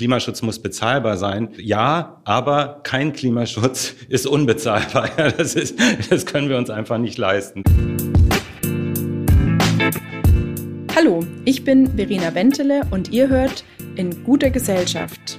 Klimaschutz muss bezahlbar sein. Ja, aber kein Klimaschutz ist unbezahlbar. Das, ist, das können wir uns einfach nicht leisten. Hallo, ich bin Verena Wentele und ihr hört in guter Gesellschaft.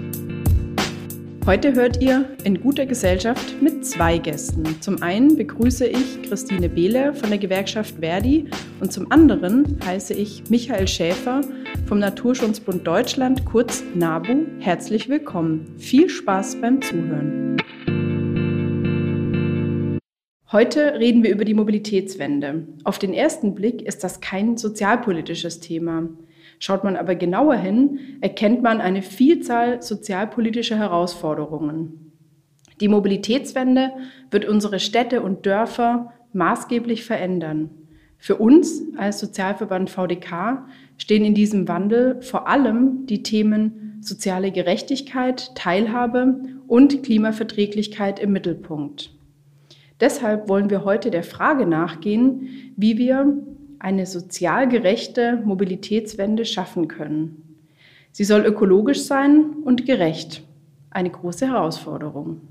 Heute hört ihr in guter Gesellschaft mit zwei Gästen. Zum einen begrüße ich Christine Behle von der Gewerkschaft Verdi und zum anderen heiße ich Michael Schäfer vom Naturschutzbund Deutschland, kurz NABU. Herzlich willkommen. Viel Spaß beim Zuhören. Heute reden wir über die Mobilitätswende. Auf den ersten Blick ist das kein sozialpolitisches Thema. Schaut man aber genauer hin, erkennt man eine Vielzahl sozialpolitischer Herausforderungen. Die Mobilitätswende wird unsere Städte und Dörfer maßgeblich verändern. Für uns als Sozialverband VDK stehen in diesem Wandel vor allem die Themen soziale Gerechtigkeit, Teilhabe und Klimaverträglichkeit im Mittelpunkt. Deshalb wollen wir heute der Frage nachgehen, wie wir eine sozial gerechte Mobilitätswende schaffen können. Sie soll ökologisch sein und gerecht. Eine große Herausforderung.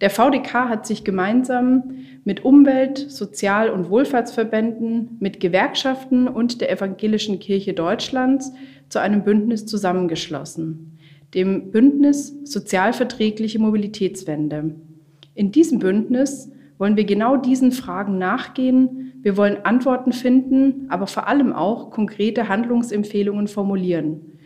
Der VDK hat sich gemeinsam mit Umwelt-, Sozial- und Wohlfahrtsverbänden, mit Gewerkschaften und der Evangelischen Kirche Deutschlands zu einem Bündnis zusammengeschlossen, dem Bündnis Sozialverträgliche Mobilitätswende. In diesem Bündnis wollen wir genau diesen Fragen nachgehen. Wir wollen Antworten finden, aber vor allem auch konkrete Handlungsempfehlungen formulieren.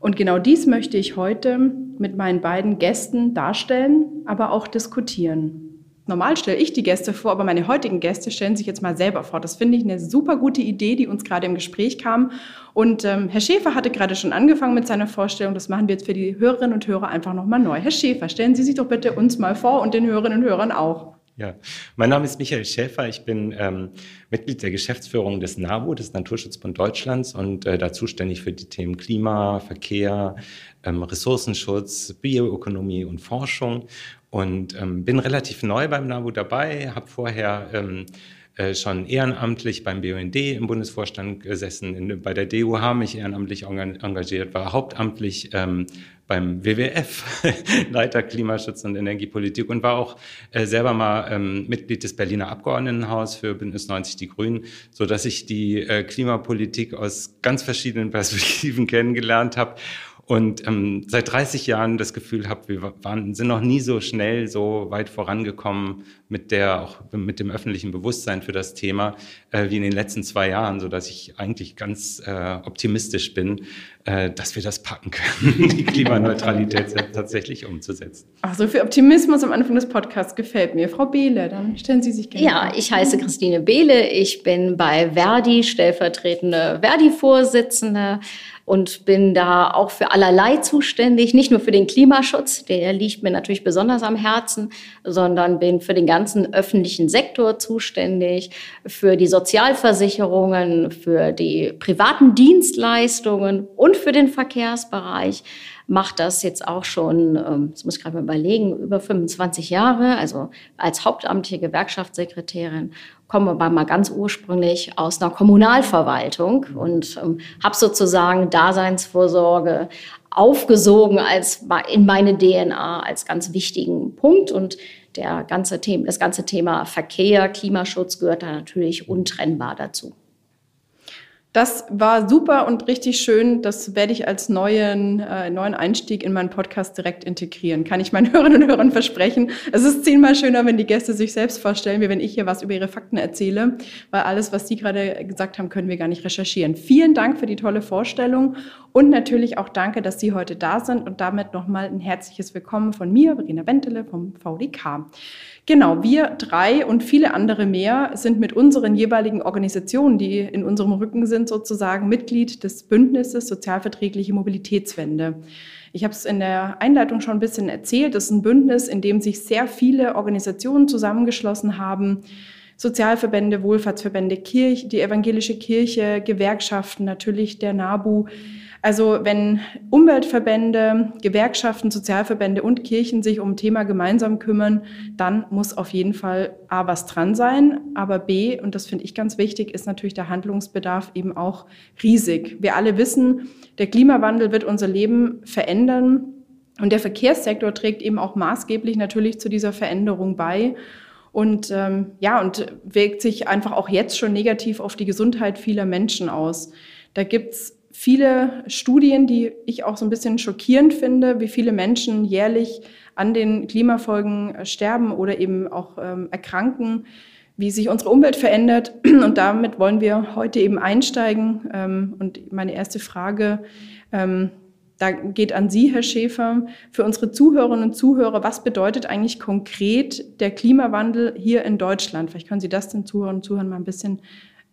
Und genau dies möchte ich heute mit meinen beiden Gästen darstellen, aber auch diskutieren. Normal stelle ich die Gäste vor, aber meine heutigen Gäste stellen sich jetzt mal selber vor. Das finde ich eine super gute Idee, die uns gerade im Gespräch kam. Und ähm, Herr Schäfer hatte gerade schon angefangen mit seiner Vorstellung. Das machen wir jetzt für die Hörerinnen und Hörer einfach nochmal neu. Herr Schäfer, stellen Sie sich doch bitte uns mal vor und den Hörerinnen und Hörern auch. Ja, mein Name ist Michael Schäfer. Ich bin ähm, Mitglied der Geschäftsführung des NABU, des Naturschutzbund Deutschlands, und äh, da zuständig für die Themen Klima, Verkehr, ähm, Ressourcenschutz, Bioökonomie und Forschung. Und ähm, bin relativ neu beim NABU dabei, habe vorher ähm, äh, schon ehrenamtlich beim BUND im Bundesvorstand gesessen, in, bei der DUH mich ehrenamtlich engagiert, war hauptamtlich ähm, beim WWF, Leiter Klimaschutz und Energiepolitik und war auch äh, selber mal ähm, Mitglied des Berliner Abgeordnetenhaus für Bündnis 90 Die Grünen, so dass ich die äh, Klimapolitik aus ganz verschiedenen Perspektiven kennengelernt habe und ähm, seit 30 Jahren das Gefühl habe, wir waren, sind noch nie so schnell so weit vorangekommen mit der auch mit dem öffentlichen Bewusstsein für das Thema äh, wie in den letzten zwei Jahren, so dass ich eigentlich ganz äh, optimistisch bin, äh, dass wir das packen können, die Klimaneutralität tatsächlich umzusetzen. Ach, so viel Optimismus am Anfang des Podcasts gefällt mir. Frau Behle, dann stellen Sie sich gerne. Ja, ich heiße Christine Behle. Ich bin bei Verdi stellvertretende Verdi-Vorsitzende und bin da auch für allerlei zuständig, nicht nur für den Klimaschutz, der liegt mir natürlich besonders am Herzen, sondern bin für den ganzen öffentlichen Sektor zuständig, für die Sozialversicherungen, für die privaten Dienstleistungen und für den Verkehrsbereich. Macht das jetzt auch schon, ähm, das muss ich gerade mal überlegen, über 25 Jahre, also als hauptamtliche Gewerkschaftssekretärin, komme aber mal ganz ursprünglich aus einer Kommunalverwaltung und ähm, habe sozusagen Daseinsvorsorge aufgesogen als in meine DNA als ganz wichtigen Punkt und der ganze Thema, das ganze Thema Verkehr, Klimaschutz gehört da natürlich untrennbar dazu. Das war super und richtig schön. Das werde ich als neuen, äh, neuen Einstieg in meinen Podcast direkt integrieren. Kann ich meinen Hörerinnen und Hörern versprechen. Es ist zehnmal schöner, wenn die Gäste sich selbst vorstellen, wie wenn ich hier was über ihre Fakten erzähle, weil alles, was Sie gerade gesagt haben, können wir gar nicht recherchieren. Vielen Dank für die tolle Vorstellung. Und natürlich auch danke, dass Sie heute da sind und damit nochmal ein herzliches Willkommen von mir, Verena Bentele vom VDK. Genau, wir drei und viele andere mehr sind mit unseren jeweiligen Organisationen, die in unserem Rücken sind, sozusagen Mitglied des Bündnisses Sozialverträgliche Mobilitätswende. Ich habe es in der Einleitung schon ein bisschen erzählt. Das ist ein Bündnis, in dem sich sehr viele Organisationen zusammengeschlossen haben. Sozialverbände, Wohlfahrtsverbände, Kirche, die evangelische Kirche, Gewerkschaften, natürlich der NABU. Also wenn Umweltverbände, Gewerkschaften, Sozialverbände und Kirchen sich um ein Thema gemeinsam kümmern, dann muss auf jeden Fall A was dran sein, aber B, und das finde ich ganz wichtig, ist natürlich der Handlungsbedarf eben auch riesig. Wir alle wissen, der Klimawandel wird unser Leben verändern und der Verkehrssektor trägt eben auch maßgeblich natürlich zu dieser Veränderung bei. Und ähm, ja, und wirkt sich einfach auch jetzt schon negativ auf die Gesundheit vieler Menschen aus. Da gibt's viele Studien, die ich auch so ein bisschen schockierend finde, wie viele Menschen jährlich an den Klimafolgen äh, sterben oder eben auch ähm, erkranken, wie sich unsere Umwelt verändert. Und damit wollen wir heute eben einsteigen. Ähm, und meine erste Frage, ähm, da geht an Sie, Herr Schäfer, für unsere Zuhörerinnen und Zuhörer, was bedeutet eigentlich konkret der Klimawandel hier in Deutschland? Vielleicht können Sie das den Zuhörern und Zuhörern mal ein bisschen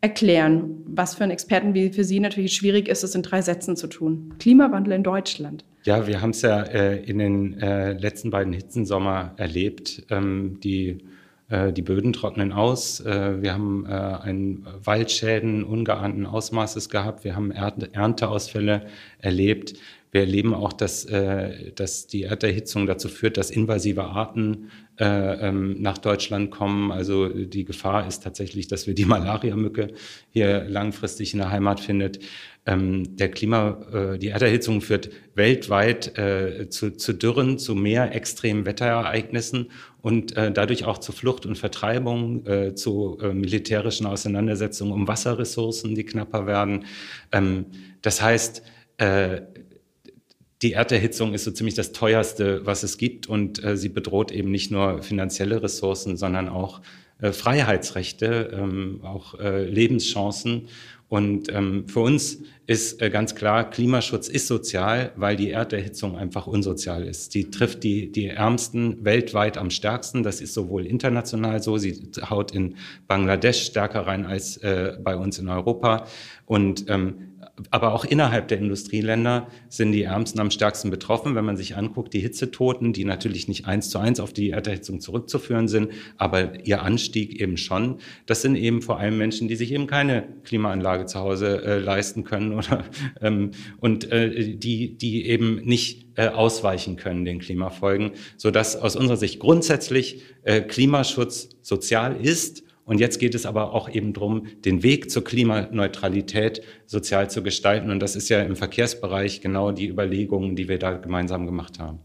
erklären, was für einen Experten wie für Sie natürlich schwierig ist, es in drei Sätzen zu tun. Klimawandel in Deutschland. Ja, wir haben es ja äh, in den äh, letzten beiden Hitzensommer erlebt. Ähm, die, äh, die Böden trocknen aus. Äh, wir haben äh, einen Waldschäden ungeahnten Ausmaßes gehabt. Wir haben Ernteausfälle erlebt. Wir erleben auch, dass, äh, dass die Erderhitzung dazu führt, dass invasive Arten äh, ähm, nach Deutschland kommen. Also die Gefahr ist tatsächlich, dass wir die Malariamücke hier langfristig in der Heimat findet. Ähm, der Klima, äh, die Erderhitzung führt weltweit äh, zu, zu Dürren, zu mehr extremen Wetterereignissen und äh, dadurch auch zu Flucht und Vertreibung, äh, zu äh, militärischen Auseinandersetzungen um Wasserressourcen, die knapper werden. Ähm, das heißt, äh, die Erderhitzung ist so ziemlich das teuerste, was es gibt und äh, sie bedroht eben nicht nur finanzielle Ressourcen, sondern auch äh, Freiheitsrechte, ähm, auch äh, Lebenschancen. Und ähm, für uns ist äh, ganz klar, Klimaschutz ist sozial, weil die Erderhitzung einfach unsozial ist. Die trifft die, die Ärmsten weltweit am stärksten. Das ist sowohl international so, sie haut in Bangladesch stärker rein als äh, bei uns in Europa. Und ähm, aber auch innerhalb der Industrieländer sind die Ärmsten am stärksten betroffen. Wenn man sich anguckt, die Hitzetoten, die natürlich nicht eins zu eins auf die Erderhitzung zurückzuführen sind, aber ihr Anstieg eben schon, das sind eben vor allem Menschen, die sich eben keine Klimaanlage zu Hause äh, leisten können oder ähm, und äh, die, die eben nicht äh, ausweichen können den Klimafolgen, so dass aus unserer Sicht grundsätzlich äh, Klimaschutz sozial ist und jetzt geht es aber auch eben darum, den Weg zur Klimaneutralität sozial zu gestalten. Und das ist ja im Verkehrsbereich genau die Überlegungen, die wir da gemeinsam gemacht haben.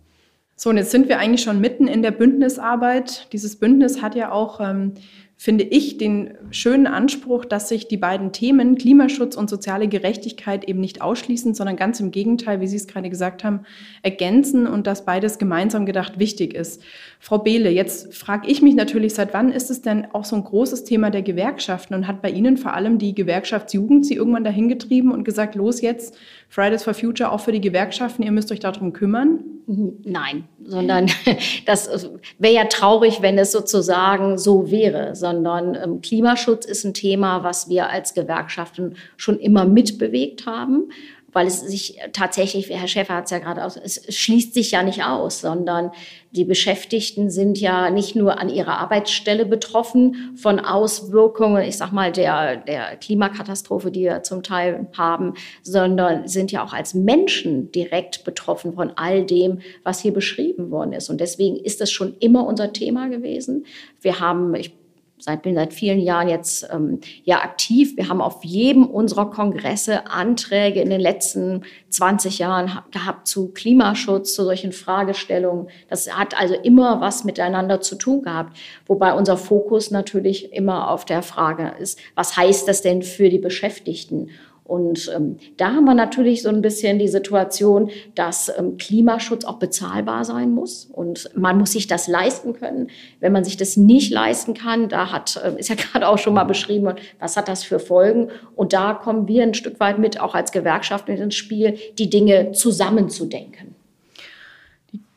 So, und jetzt sind wir eigentlich schon mitten in der Bündnisarbeit. Dieses Bündnis hat ja auch ähm, finde ich den schönen Anspruch, dass sich die beiden Themen Klimaschutz und soziale Gerechtigkeit eben nicht ausschließen, sondern ganz im Gegenteil, wie Sie es gerade gesagt haben, ergänzen und dass beides gemeinsam gedacht wichtig ist. Frau Behle, jetzt frage ich mich natürlich, seit wann ist es denn auch so ein großes Thema der Gewerkschaften und hat bei Ihnen vor allem die Gewerkschaftsjugend Sie irgendwann dahin getrieben und gesagt, los jetzt, Fridays for Future auch für die Gewerkschaften, ihr müsst euch darum kümmern? Mhm, nein, sondern das wäre ja traurig, wenn es sozusagen so wäre, sondern ähm, Klimaschutz ist ein Thema, was wir als Gewerkschaften schon immer mitbewegt haben weil es sich tatsächlich, Herr Schäfer hat es ja gerade aus, es schließt sich ja nicht aus, sondern die Beschäftigten sind ja nicht nur an ihrer Arbeitsstelle betroffen von Auswirkungen, ich sag mal, der, der Klimakatastrophe, die wir zum Teil haben, sondern sind ja auch als Menschen direkt betroffen von all dem, was hier beschrieben worden ist. Und deswegen ist das schon immer unser Thema gewesen. Wir haben, ich seit, bin seit vielen Jahren jetzt ähm, ja aktiv. Wir haben auf jedem unserer Kongresse Anträge in den letzten 20 Jahren gehabt zu Klimaschutz, zu solchen Fragestellungen. Das hat also immer was miteinander zu tun gehabt. Wobei unser Fokus natürlich immer auf der Frage ist, was heißt das denn für die Beschäftigten? Und ähm, da haben wir natürlich so ein bisschen die Situation, dass ähm, Klimaschutz auch bezahlbar sein muss und man muss sich das leisten können. Wenn man sich das nicht leisten kann, da hat, äh, ist ja gerade auch schon mal beschrieben, was hat das für Folgen? Und da kommen wir ein Stück weit mit, auch als Gewerkschaft mit ins Spiel, die Dinge zusammenzudenken.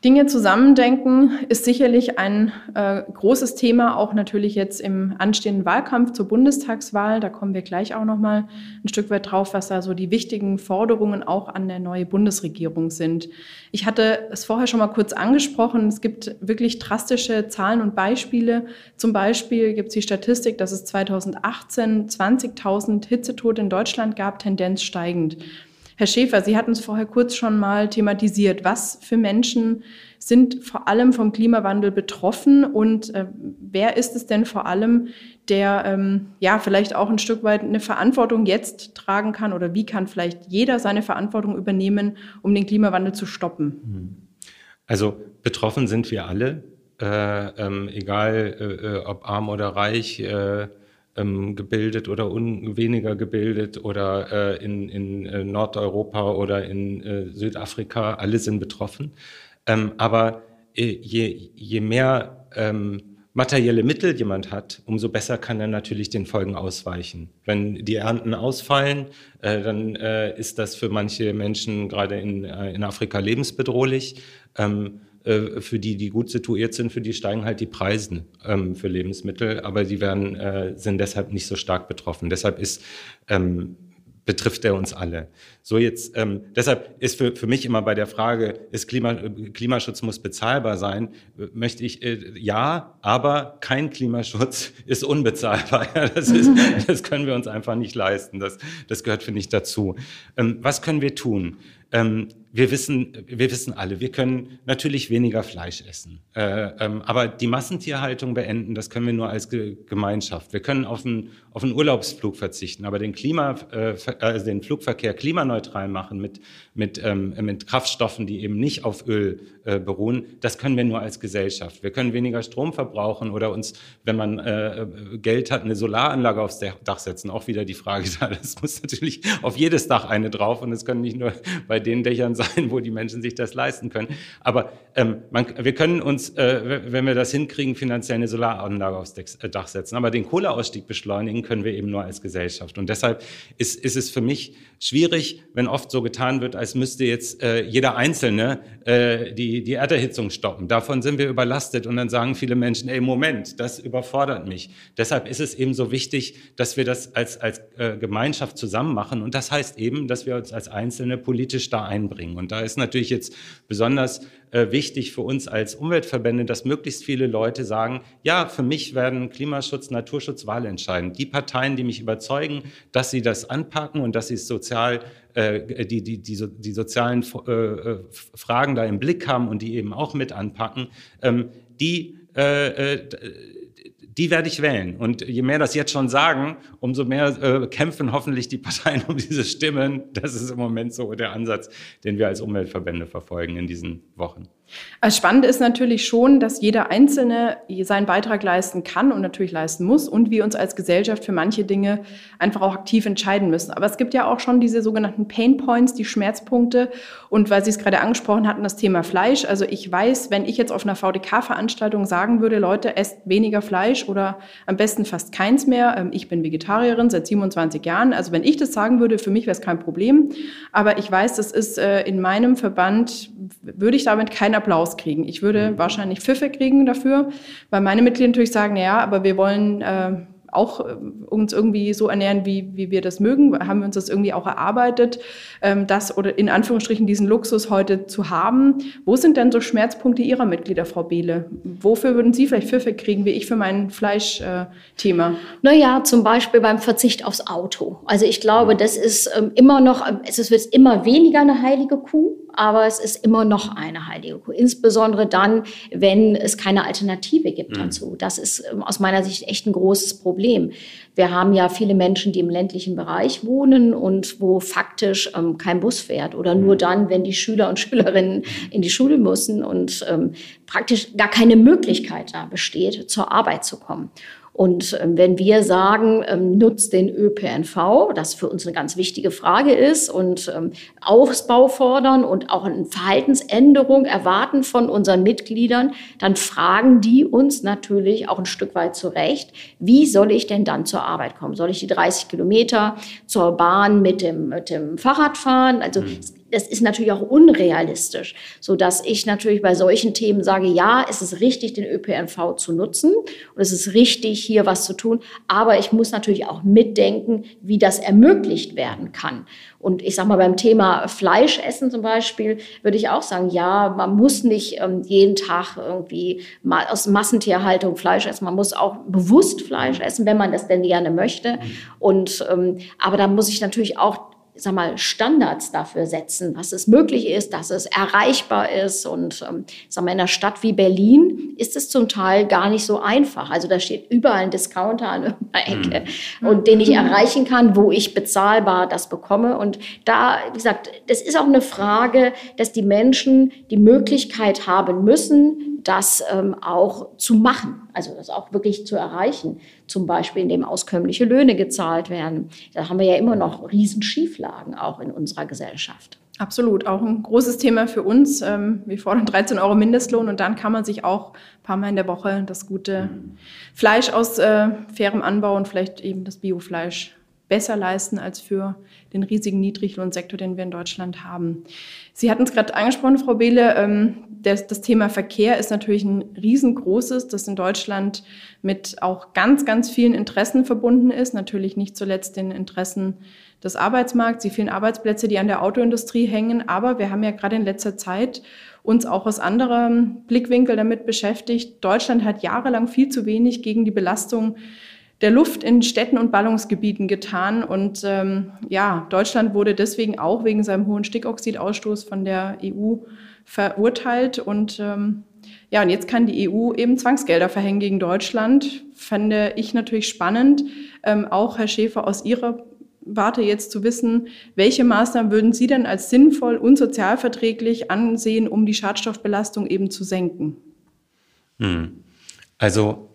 Dinge zusammendenken ist sicherlich ein äh, großes Thema, auch natürlich jetzt im anstehenden Wahlkampf zur Bundestagswahl. Da kommen wir gleich auch noch mal ein Stück weit drauf, was da so die wichtigen Forderungen auch an der neuen Bundesregierung sind. Ich hatte es vorher schon mal kurz angesprochen. Es gibt wirklich drastische Zahlen und Beispiele. Zum Beispiel gibt es die Statistik, dass es 2018 20.000 Hitzetote in Deutschland gab, Tendenz steigend. Herr Schäfer, Sie hatten es vorher kurz schon mal thematisiert. Was für Menschen sind vor allem vom Klimawandel betroffen und äh, wer ist es denn vor allem, der ähm, ja vielleicht auch ein Stück weit eine Verantwortung jetzt tragen kann oder wie kann vielleicht jeder seine Verantwortung übernehmen, um den Klimawandel zu stoppen? Hm. Also betroffen sind wir alle, äh, ähm, egal äh, äh ob arm oder reich äh, ähm, gebildet oder un weniger gebildet oder äh, in, in äh, Nordeuropa oder in äh, Südafrika, alle sind betroffen. Ähm, aber äh, je, je mehr ähm, materielle Mittel jemand hat, umso besser kann er natürlich den Folgen ausweichen. Wenn die Ernten ausfallen, äh, dann äh, ist das für manche Menschen gerade in, in Afrika lebensbedrohlich. Ähm, äh, für die, die gut situiert sind, für die steigen halt die Preise ähm, für Lebensmittel, aber die werden, äh, sind deshalb nicht so stark betroffen. Deshalb ist ähm, betrifft er uns alle. So jetzt, ähm, deshalb ist für, für mich immer bei der Frage, ist Klima, Klimaschutz muss bezahlbar sein, möchte ich, äh, ja, aber kein Klimaschutz ist unbezahlbar. das, ist, das können wir uns einfach nicht leisten. Das, das gehört, finde ich, dazu. Ähm, was können wir tun? Ähm, wir wissen, wir wissen alle, wir können natürlich weniger Fleisch essen, äh, ähm, aber die Massentierhaltung beenden, das können wir nur als Ge Gemeinschaft. Wir können auf einen, auf einen Urlaubsflug verzichten, aber den Klima, äh, also den Flugverkehr klimaneutral machen mit mit ähm, mit Kraftstoffen, die eben nicht auf Öl äh, beruhen, das können wir nur als Gesellschaft. Wir können weniger Strom verbrauchen oder uns, wenn man äh, Geld hat, eine Solaranlage aufs Dach setzen. Auch wieder die Frage da. Das muss natürlich auf jedes Dach eine drauf und es können nicht nur bei den Dächern sein, wo die Menschen sich das leisten können. Aber ähm, man, wir können uns, äh, wenn wir das hinkriegen, finanziell eine Solaranlage aufs äh, Dach setzen. Aber den Kohleausstieg beschleunigen können wir eben nur als Gesellschaft. Und deshalb ist, ist es für mich schwierig, wenn oft so getan wird, als müsste jetzt äh, jeder Einzelne äh, die, die Erderhitzung stoppen. Davon sind wir überlastet. Und dann sagen viele Menschen, ey, Moment, das überfordert mich. Deshalb ist es eben so wichtig, dass wir das als, als äh, Gemeinschaft zusammen machen. Und das heißt eben, dass wir uns als Einzelne politisch da einbringen. Und da ist natürlich jetzt besonders äh, wichtig für uns als Umweltverbände, dass möglichst viele Leute sagen, ja, für mich werden Klimaschutz, Naturschutz wahlentscheidend. Die Parteien, die mich überzeugen, dass sie das anpacken und dass sie es sozial äh, die, die, die, die sozialen äh, äh, Fragen da im Blick haben und die eben auch mit anpacken, ähm, die äh, die werde ich wählen. Und je mehr das jetzt schon sagen, umso mehr äh, kämpfen hoffentlich die Parteien um diese Stimmen. Das ist im Moment so der Ansatz, den wir als Umweltverbände verfolgen in diesen Wochen. Also spannend ist natürlich schon, dass jeder Einzelne seinen Beitrag leisten kann und natürlich leisten muss und wir uns als Gesellschaft für manche Dinge einfach auch aktiv entscheiden müssen. Aber es gibt ja auch schon diese sogenannten Pain Points, die Schmerzpunkte. Und weil Sie es gerade angesprochen hatten, das Thema Fleisch. Also ich weiß, wenn ich jetzt auf einer VDK-Veranstaltung sagen würde, Leute, esst weniger Fleisch oder am besten fast keins mehr. Ähm, ich bin Vegetarierin seit 27 Jahren. Also wenn ich das sagen würde, für mich wäre es kein Problem. Aber ich weiß, das ist äh, in meinem Verband, würde ich damit keinen Applaus kriegen. Ich würde mhm. wahrscheinlich Pfiffe kriegen dafür, weil meine Mitglieder natürlich sagen, ja, aber wir wollen äh, auch äh, uns irgendwie so ernähren, wie, wie wir das mögen, haben wir uns das irgendwie auch erarbeitet, ähm, das oder in Anführungsstrichen diesen Luxus heute zu haben. Wo sind denn so Schmerzpunkte Ihrer Mitglieder, Frau Behle? Wofür würden Sie vielleicht Pfiffe kriegen, wie ich für mein Fleischthema? Äh, naja, zum Beispiel beim Verzicht aufs Auto. Also ich glaube, das ist ähm, immer noch, es wird immer weniger eine heilige Kuh aber es ist immer noch eine heilige Kuh. Insbesondere dann, wenn es keine Alternative gibt mhm. dazu. Das ist ähm, aus meiner Sicht echt ein großes Problem. Wir haben ja viele Menschen, die im ländlichen Bereich wohnen und wo faktisch ähm, kein Bus fährt oder nur mhm. dann, wenn die Schüler und Schülerinnen in die Schule müssen und ähm, praktisch gar keine Möglichkeit da besteht, zur Arbeit zu kommen. Und ähm, wenn wir sagen, ähm, nutzt den ÖPNV, das für uns eine ganz wichtige Frage ist und ähm, Ausbau fordern und auch eine Verhaltensänderung erwarten von unseren Mitgliedern, dann fragen die uns natürlich auch ein Stück weit zurecht, wie soll ich denn dann zur Arbeit kommen? Soll ich die 30 Kilometer zur Bahn mit dem, mit dem Fahrrad fahren? Also mhm das ist natürlich auch unrealistisch, so dass ich natürlich bei solchen Themen sage, ja, es ist richtig, den ÖPNV zu nutzen und es ist richtig, hier was zu tun, aber ich muss natürlich auch mitdenken, wie das ermöglicht werden kann. Und ich sage mal, beim Thema Fleischessen zum Beispiel würde ich auch sagen, ja, man muss nicht ähm, jeden Tag irgendwie mal aus Massentierhaltung Fleisch essen. Man muss auch bewusst Fleisch essen, wenn man das denn gerne möchte. Mhm. Und ähm, aber da muss ich natürlich auch sag mal, Standards dafür setzen, dass es möglich ist, dass es erreichbar ist. Und ähm, sag mal, in einer Stadt wie Berlin ist es zum Teil gar nicht so einfach. Also da steht überall ein Discounter an irgendeiner Ecke mhm. und den ich erreichen kann, wo ich bezahlbar das bekomme. Und da, wie gesagt, das ist auch eine Frage, dass die Menschen die Möglichkeit haben müssen, das ähm, auch zu machen, also das auch wirklich zu erreichen. Zum Beispiel, indem auskömmliche Löhne gezahlt werden. Da haben wir ja immer noch Riesenschieflagen auch in unserer Gesellschaft. Absolut, auch ein großes Thema für uns. Ähm, wir fordern 13 Euro Mindestlohn und dann kann man sich auch ein paar Mal in der Woche das gute Fleisch aus äh, fairem Anbau und vielleicht eben das Biofleisch besser leisten als für den riesigen Niedriglohnsektor, den wir in Deutschland haben. Sie hatten es gerade angesprochen, Frau Behle, ähm, das, das, Thema Verkehr ist natürlich ein riesengroßes, das in Deutschland mit auch ganz, ganz vielen Interessen verbunden ist. Natürlich nicht zuletzt den Interessen des Arbeitsmarkts, die vielen Arbeitsplätze, die an der Autoindustrie hängen. Aber wir haben ja gerade in letzter Zeit uns auch aus anderem Blickwinkel damit beschäftigt. Deutschland hat jahrelang viel zu wenig gegen die Belastung der Luft in Städten und Ballungsgebieten getan. Und ähm, ja, Deutschland wurde deswegen auch wegen seinem hohen Stickoxidausstoß von der EU verurteilt. Und ähm, ja, und jetzt kann die EU eben Zwangsgelder verhängen gegen Deutschland. Fände ich natürlich spannend, ähm, auch Herr Schäfer aus Ihrer Warte jetzt zu wissen, welche Maßnahmen würden Sie denn als sinnvoll und sozialverträglich ansehen, um die Schadstoffbelastung eben zu senken? Hm. Also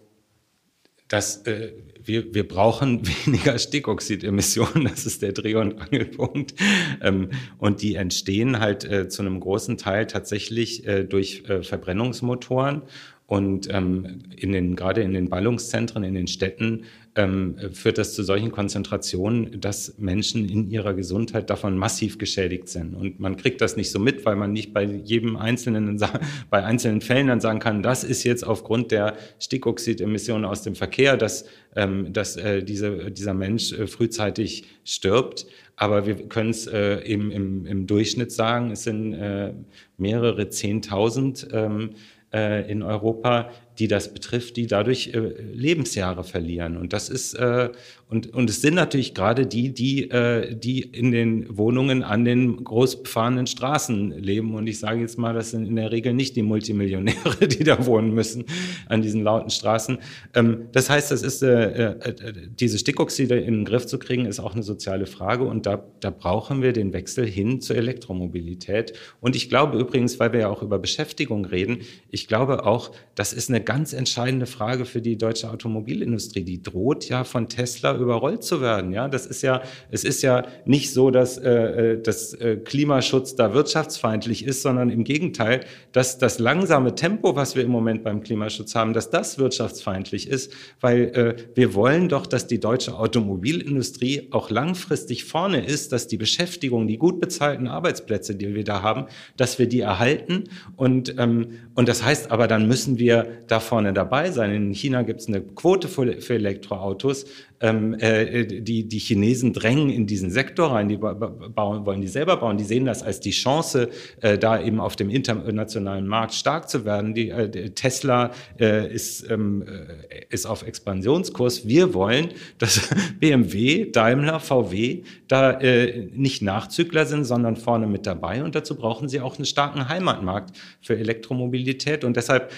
das äh, wir, wir brauchen weniger Stickoxidemissionen, das ist der Dreh- und Angelpunkt. Ähm, und die entstehen halt äh, zu einem großen Teil tatsächlich äh, durch äh, Verbrennungsmotoren. Und ähm, in den, gerade in den Ballungszentren, in den Städten ähm, führt das zu solchen Konzentrationen, dass Menschen in ihrer Gesundheit davon massiv geschädigt sind. Und man kriegt das nicht so mit, weil man nicht bei jedem einzelnen, bei einzelnen Fällen dann sagen kann, das ist jetzt aufgrund der Stickoxidemissionen aus dem Verkehr, dass, ähm, dass äh, diese, dieser Mensch äh, frühzeitig stirbt. Aber wir können es äh, im, im, im Durchschnitt sagen, es sind äh, mehrere Zehntausend ähm, äh, in Europa, die das betrifft, die dadurch äh, Lebensjahre verlieren. Und das ist äh, und, und es sind natürlich gerade die, die, äh, die in den Wohnungen an den groß befahrenen Straßen leben. Und ich sage jetzt mal, das sind in der Regel nicht die Multimillionäre, die da wohnen müssen an diesen lauten Straßen. Ähm, das heißt, das ist äh, äh, diese Stickoxide in den Griff zu kriegen, ist auch eine soziale Frage. Und da, da brauchen wir den Wechsel hin zur Elektromobilität. Und ich glaube übrigens, weil wir ja auch über Beschäftigung reden, ich glaube auch, das ist eine ganz entscheidende Frage für die deutsche Automobilindustrie. Die droht ja von Tesla überrollt zu werden. Ja, das ist ja, es ist ja nicht so, dass äh, äh, das äh, Klimaschutz da wirtschaftsfeindlich ist, sondern im Gegenteil, dass das langsame Tempo, was wir im Moment beim Klimaschutz haben, dass das wirtschaftsfeindlich ist, weil äh, wir wollen doch, dass die deutsche Automobilindustrie auch langfristig vorne ist, dass die Beschäftigung, die gut bezahlten Arbeitsplätze, die wir da haben, dass wir die erhalten und ähm, und das heißt aber, dann müssen wir da vorne dabei sein. In China gibt es eine Quote für, für Elektroautos ähm, äh, die, die Chinesen drängen in diesen Sektor rein, die bauen, wollen die selber bauen, die sehen das als die Chance, äh, da eben auf dem internationalen Markt stark zu werden. Die, äh, Tesla äh, ist, ähm, äh, ist auf Expansionskurs. Wir wollen, dass BMW, Daimler, VW da äh, nicht Nachzügler sind, sondern vorne mit dabei. Und dazu brauchen sie auch einen starken Heimatmarkt für Elektromobilität. Und deshalb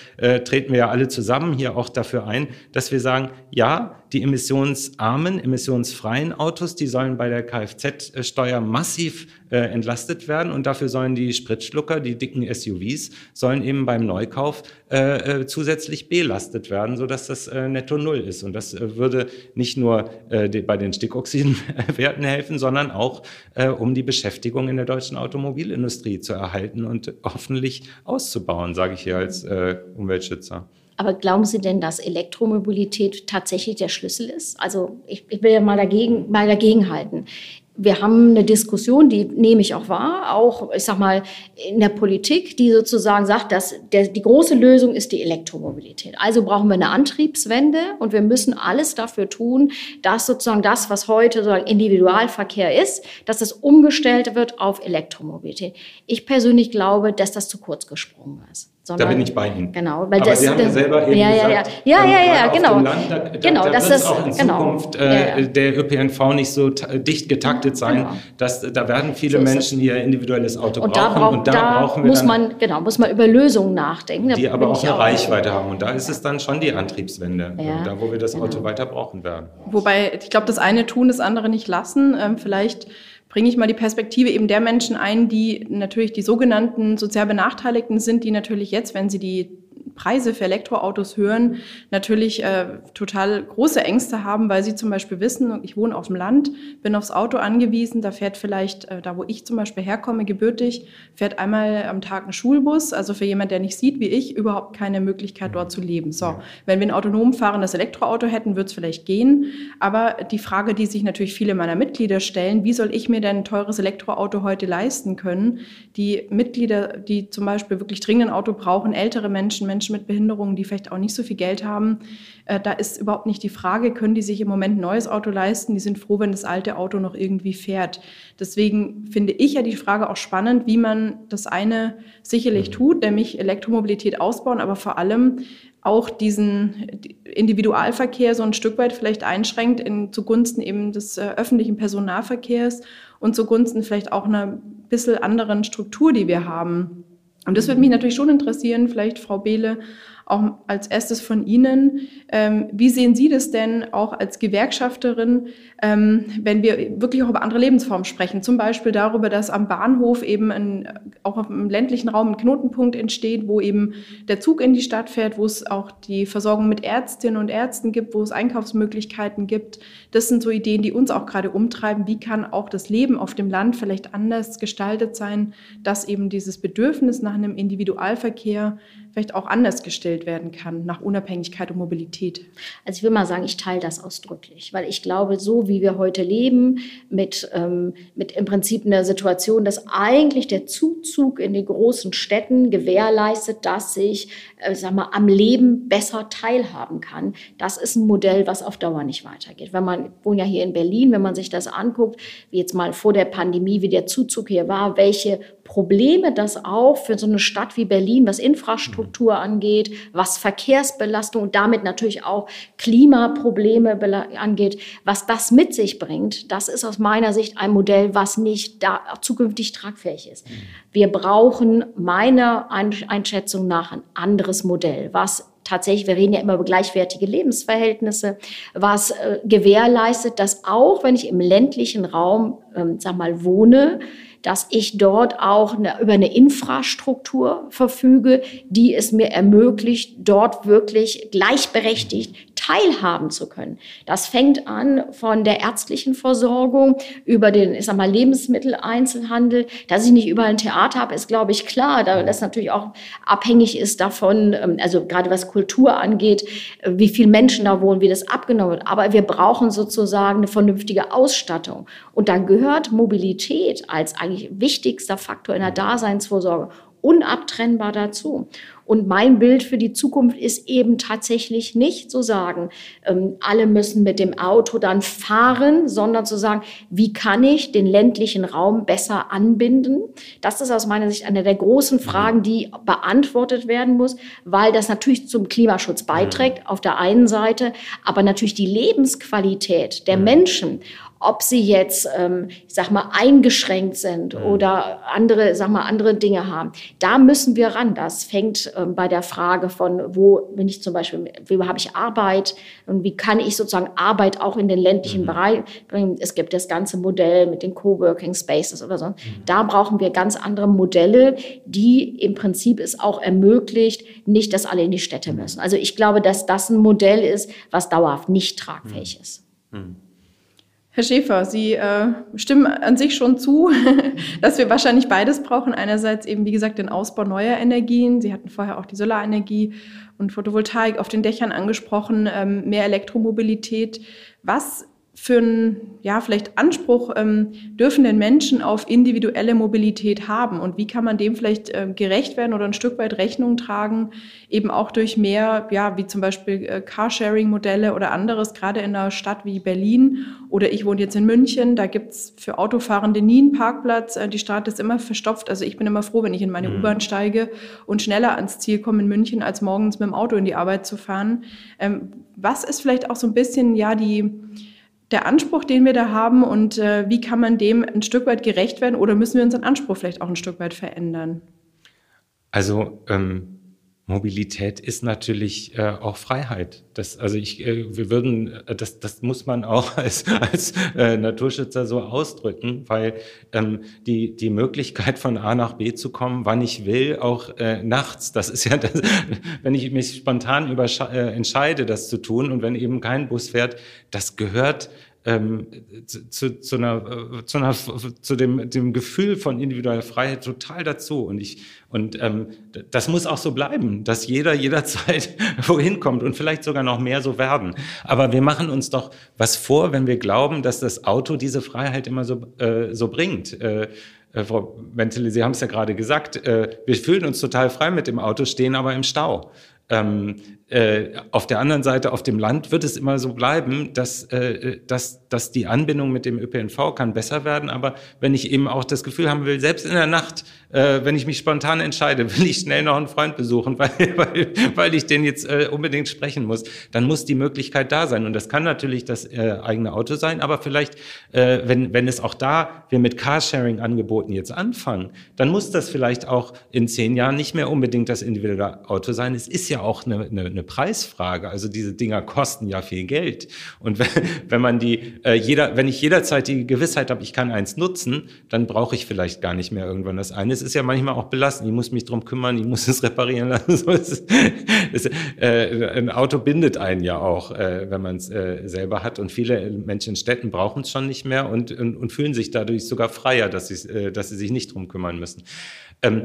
treten wir ja alle zusammen hier auch dafür ein, dass wir sagen, ja, die emissionsarmen, emissionsfreien Autos, die sollen bei der Kfz-Steuer massiv äh, entlastet werden und dafür sollen die Spritschlucker, die dicken SUVs, sollen eben beim Neukauf äh, äh, zusätzlich belastet werden, sodass das äh, netto null ist. Und das äh, würde nicht nur äh, die, bei den Stickoxidenwerten helfen, sondern auch um die Beschäftigung in der deutschen Automobilindustrie zu erhalten und hoffentlich auszubauen, sage ich hier als Umweltschützer. Aber glauben Sie denn, dass Elektromobilität tatsächlich der Schlüssel ist? Also ich, ich will ja mal dagegen, mal dagegen halten wir haben eine Diskussion, die nehme ich auch wahr, auch, ich sag mal, in der Politik, die sozusagen sagt, dass der, die große Lösung ist die Elektromobilität. Also brauchen wir eine Antriebswende und wir müssen alles dafür tun, dass sozusagen das, was heute sozusagen Individualverkehr ist, dass es umgestellt wird auf Elektromobilität. Ich persönlich glaube, dass das zu kurz gesprungen ist. Sondern, da bin ich bei Ihnen. Genau, weil Aber das, Sie haben ja selber eben ja, gesagt, ja, ja, ja, ja, genau. Land, da, genau, da das ist auch in genau. Zukunft äh, der ÖPNV nicht so dicht getaktet sein. Genau. Dass, da werden viele so Menschen ihr individuelles Auto und brauchen. Da brauch, und da, da brauchen wir muss dann, man, genau, muss man über Lösungen nachdenken. Die aber auch eine auch Reichweite haben. Und da ist es dann schon die Antriebswende, da wo wir das genau. Auto weiter brauchen werden. Wobei, ich glaube, das eine tun, das andere nicht lassen. Ähm, vielleicht bringe ich mal die Perspektive eben der Menschen ein, die natürlich die sogenannten sozial Benachteiligten sind, die natürlich jetzt, wenn sie die Preise für Elektroautos hören, natürlich äh, total große Ängste haben, weil sie zum Beispiel wissen, ich wohne auf dem Land, bin aufs Auto angewiesen, da fährt vielleicht, äh, da wo ich zum Beispiel herkomme, gebürtig, fährt einmal am Tag ein Schulbus, also für jemand, der nicht sieht wie ich, überhaupt keine Möglichkeit dort zu leben. So, wenn wir ein autonom fahrendes Elektroauto hätten, würde es vielleicht gehen, aber die Frage, die sich natürlich viele meiner Mitglieder stellen, wie soll ich mir denn ein teures Elektroauto heute leisten können? Die Mitglieder, die zum Beispiel wirklich dringend ein Auto brauchen, ältere Menschen, Menschen Menschen mit Behinderungen, die vielleicht auch nicht so viel Geld haben, äh, da ist überhaupt nicht die Frage, können die sich im Moment ein neues Auto leisten? Die sind froh, wenn das alte Auto noch irgendwie fährt. Deswegen finde ich ja die Frage auch spannend, wie man das eine sicherlich tut, nämlich Elektromobilität ausbauen, aber vor allem auch diesen Individualverkehr so ein Stück weit vielleicht einschränkt in, zugunsten eben des äh, öffentlichen Personennahverkehrs und zugunsten vielleicht auch einer bisschen anderen Struktur, die wir haben. Und das würde mich natürlich schon interessieren, vielleicht Frau Behle, auch als erstes von Ihnen. Ähm, wie sehen Sie das denn auch als Gewerkschafterin, ähm, wenn wir wirklich auch über andere Lebensformen sprechen? Zum Beispiel darüber, dass am Bahnhof eben ein, auch im ländlichen Raum ein Knotenpunkt entsteht, wo eben der Zug in die Stadt fährt, wo es auch die Versorgung mit Ärztinnen und Ärzten gibt, wo es Einkaufsmöglichkeiten gibt. Das sind so Ideen, die uns auch gerade umtreiben. Wie kann auch das Leben auf dem Land vielleicht anders gestaltet sein, dass eben dieses Bedürfnis nach einem Individualverkehr vielleicht auch anders gestellt werden kann, nach Unabhängigkeit und Mobilität? Also ich will mal sagen, ich teile das ausdrücklich, weil ich glaube, so wie wir heute leben, mit, ähm, mit im Prinzip einer Situation, dass eigentlich der Zuzug in den großen Städten gewährleistet, dass ich äh, sag mal, am Leben besser teilhaben kann. Das ist ein Modell, was auf Dauer nicht weitergeht. Wenn man, ich wohne ja hier in Berlin, wenn man sich das anguckt, wie jetzt mal vor der Pandemie, wie der Zuzug hier war, welche Probleme das auch für so eine Stadt wie Berlin, was Infrastruktur mhm. angeht, was Verkehrsbelastung und damit natürlich auch Klimaprobleme angeht, was das mit sich bringt, das ist aus meiner Sicht ein Modell, was nicht da zukünftig tragfähig ist. Mhm. Wir brauchen meiner Einschätzung nach ein anderes Modell, was tatsächlich, wir reden ja immer über gleichwertige Lebensverhältnisse, was äh, gewährleistet, dass auch wenn ich im ländlichen Raum, ähm, sag mal, wohne, dass ich dort auch eine, über eine Infrastruktur verfüge, die es mir ermöglicht, dort wirklich gleichberechtigt teilhaben zu können. Das fängt an von der ärztlichen Versorgung über den, ich sag mal, Lebensmitteleinzelhandel. Dass ich nicht überall ein Theater habe, ist, glaube ich, klar, da das natürlich auch abhängig ist davon, ähm, also gerade was Kultur angeht, äh, wie viele Menschen da wohnen, wie das abgenommen wird. Aber wir brauchen sozusagen eine vernünftige Ausstattung. Und dann gehört Mobilität als eigentlich wichtigster Faktor in der Daseinsvorsorge unabtrennbar dazu. Und mein Bild für die Zukunft ist eben tatsächlich nicht zu sagen, ähm, alle müssen mit dem Auto dann fahren, sondern zu sagen, wie kann ich den ländlichen Raum besser anbinden? Das ist aus meiner Sicht eine der großen Fragen, die beantwortet werden muss, weil das natürlich zum Klimaschutz beiträgt auf der einen Seite, aber natürlich die Lebensqualität der Menschen ob sie jetzt, ähm, ich sag mal, eingeschränkt sind mhm. oder andere, sag mal, andere Dinge haben. Da müssen wir ran. Das fängt ähm, bei der Frage von, wo bin ich zum Beispiel, wie habe ich Arbeit und wie kann ich sozusagen Arbeit auch in den ländlichen mhm. Bereich bringen. Es gibt das ganze Modell mit den Coworking Spaces oder so. Mhm. Da brauchen wir ganz andere Modelle, die im Prinzip es auch ermöglicht, nicht, dass alle in die Städte mhm. müssen. Also ich glaube, dass das ein Modell ist, was dauerhaft nicht tragfähig mhm. ist. Herr Schäfer, Sie äh, stimmen an sich schon zu, dass wir wahrscheinlich beides brauchen. Einerseits eben, wie gesagt, den Ausbau neuer Energien. Sie hatten vorher auch die Solarenergie und Photovoltaik auf den Dächern angesprochen, ähm, mehr Elektromobilität. Was für einen, ja, vielleicht Anspruch ähm, dürfen denn Menschen auf individuelle Mobilität haben? Und wie kann man dem vielleicht äh, gerecht werden oder ein Stück weit Rechnung tragen, eben auch durch mehr, ja, wie zum Beispiel äh, Carsharing-Modelle oder anderes, gerade in einer Stadt wie Berlin oder ich wohne jetzt in München, da gibt's für Autofahrende nie einen Parkplatz, äh, die Stadt ist immer verstopft. Also ich bin immer froh, wenn ich in meine mhm. U-Bahn steige und schneller ans Ziel komme in München, als morgens mit dem Auto in die Arbeit zu fahren. Ähm, was ist vielleicht auch so ein bisschen, ja, die der Anspruch, den wir da haben und äh, wie kann man dem ein Stück weit gerecht werden oder müssen wir unseren Anspruch vielleicht auch ein Stück weit verändern? Also ähm, Mobilität ist natürlich äh, auch Freiheit. Das, also ich, äh, wir würden, äh, das, das muss man auch als, als äh, Naturschützer so ausdrücken, weil ähm, die, die Möglichkeit von A nach B zu kommen, wann ich will, auch äh, nachts, das ist ja, das, wenn ich mich spontan äh, entscheide, das zu tun und wenn eben kein Bus fährt, das gehört ähm, zu, zu, einer, zu, einer, zu dem, dem Gefühl von individueller Freiheit total dazu. Und ich und ähm, das muss auch so bleiben, dass jeder jederzeit wohin kommt und vielleicht sogar noch mehr so werden. Aber wir machen uns doch was vor, wenn wir glauben, dass das Auto diese Freiheit immer so, äh, so bringt. Äh, äh, Frau Wentele, Sie haben es ja gerade gesagt, äh, wir fühlen uns total frei mit dem Auto, stehen aber im Stau. Ähm, äh, auf der anderen Seite, auf dem Land wird es immer so bleiben, dass, äh, dass, dass die Anbindung mit dem ÖPNV kann besser werden. Aber wenn ich eben auch das Gefühl haben will, selbst in der Nacht, äh, wenn ich mich spontan entscheide, will ich schnell noch einen Freund besuchen, weil, weil, weil ich den jetzt äh, unbedingt sprechen muss, dann muss die Möglichkeit da sein. Und das kann natürlich das äh, eigene Auto sein, aber vielleicht, äh, wenn, wenn es auch da, wir mit Carsharing-Angeboten jetzt anfangen, dann muss das vielleicht auch in zehn Jahren nicht mehr unbedingt das individuelle Auto sein. Es ist ja auch eine, eine, eine Preisfrage. Also diese Dinger kosten ja viel Geld. Und wenn, wenn man die, äh, jeder, wenn ich jederzeit die Gewissheit habe, ich kann eins nutzen, dann brauche ich vielleicht gar nicht mehr irgendwann das eine. Es ist ja manchmal auch belastend. Ich muss mich drum kümmern, ich muss es reparieren lassen. So ist, ist, äh, ein Auto bindet einen ja auch, äh, wenn man es äh, selber hat. Und viele Menschen in Städten brauchen es schon nicht mehr und, und, und fühlen sich dadurch sogar freier, dass sie, äh, dass sie sich nicht drum kümmern müssen. Ähm,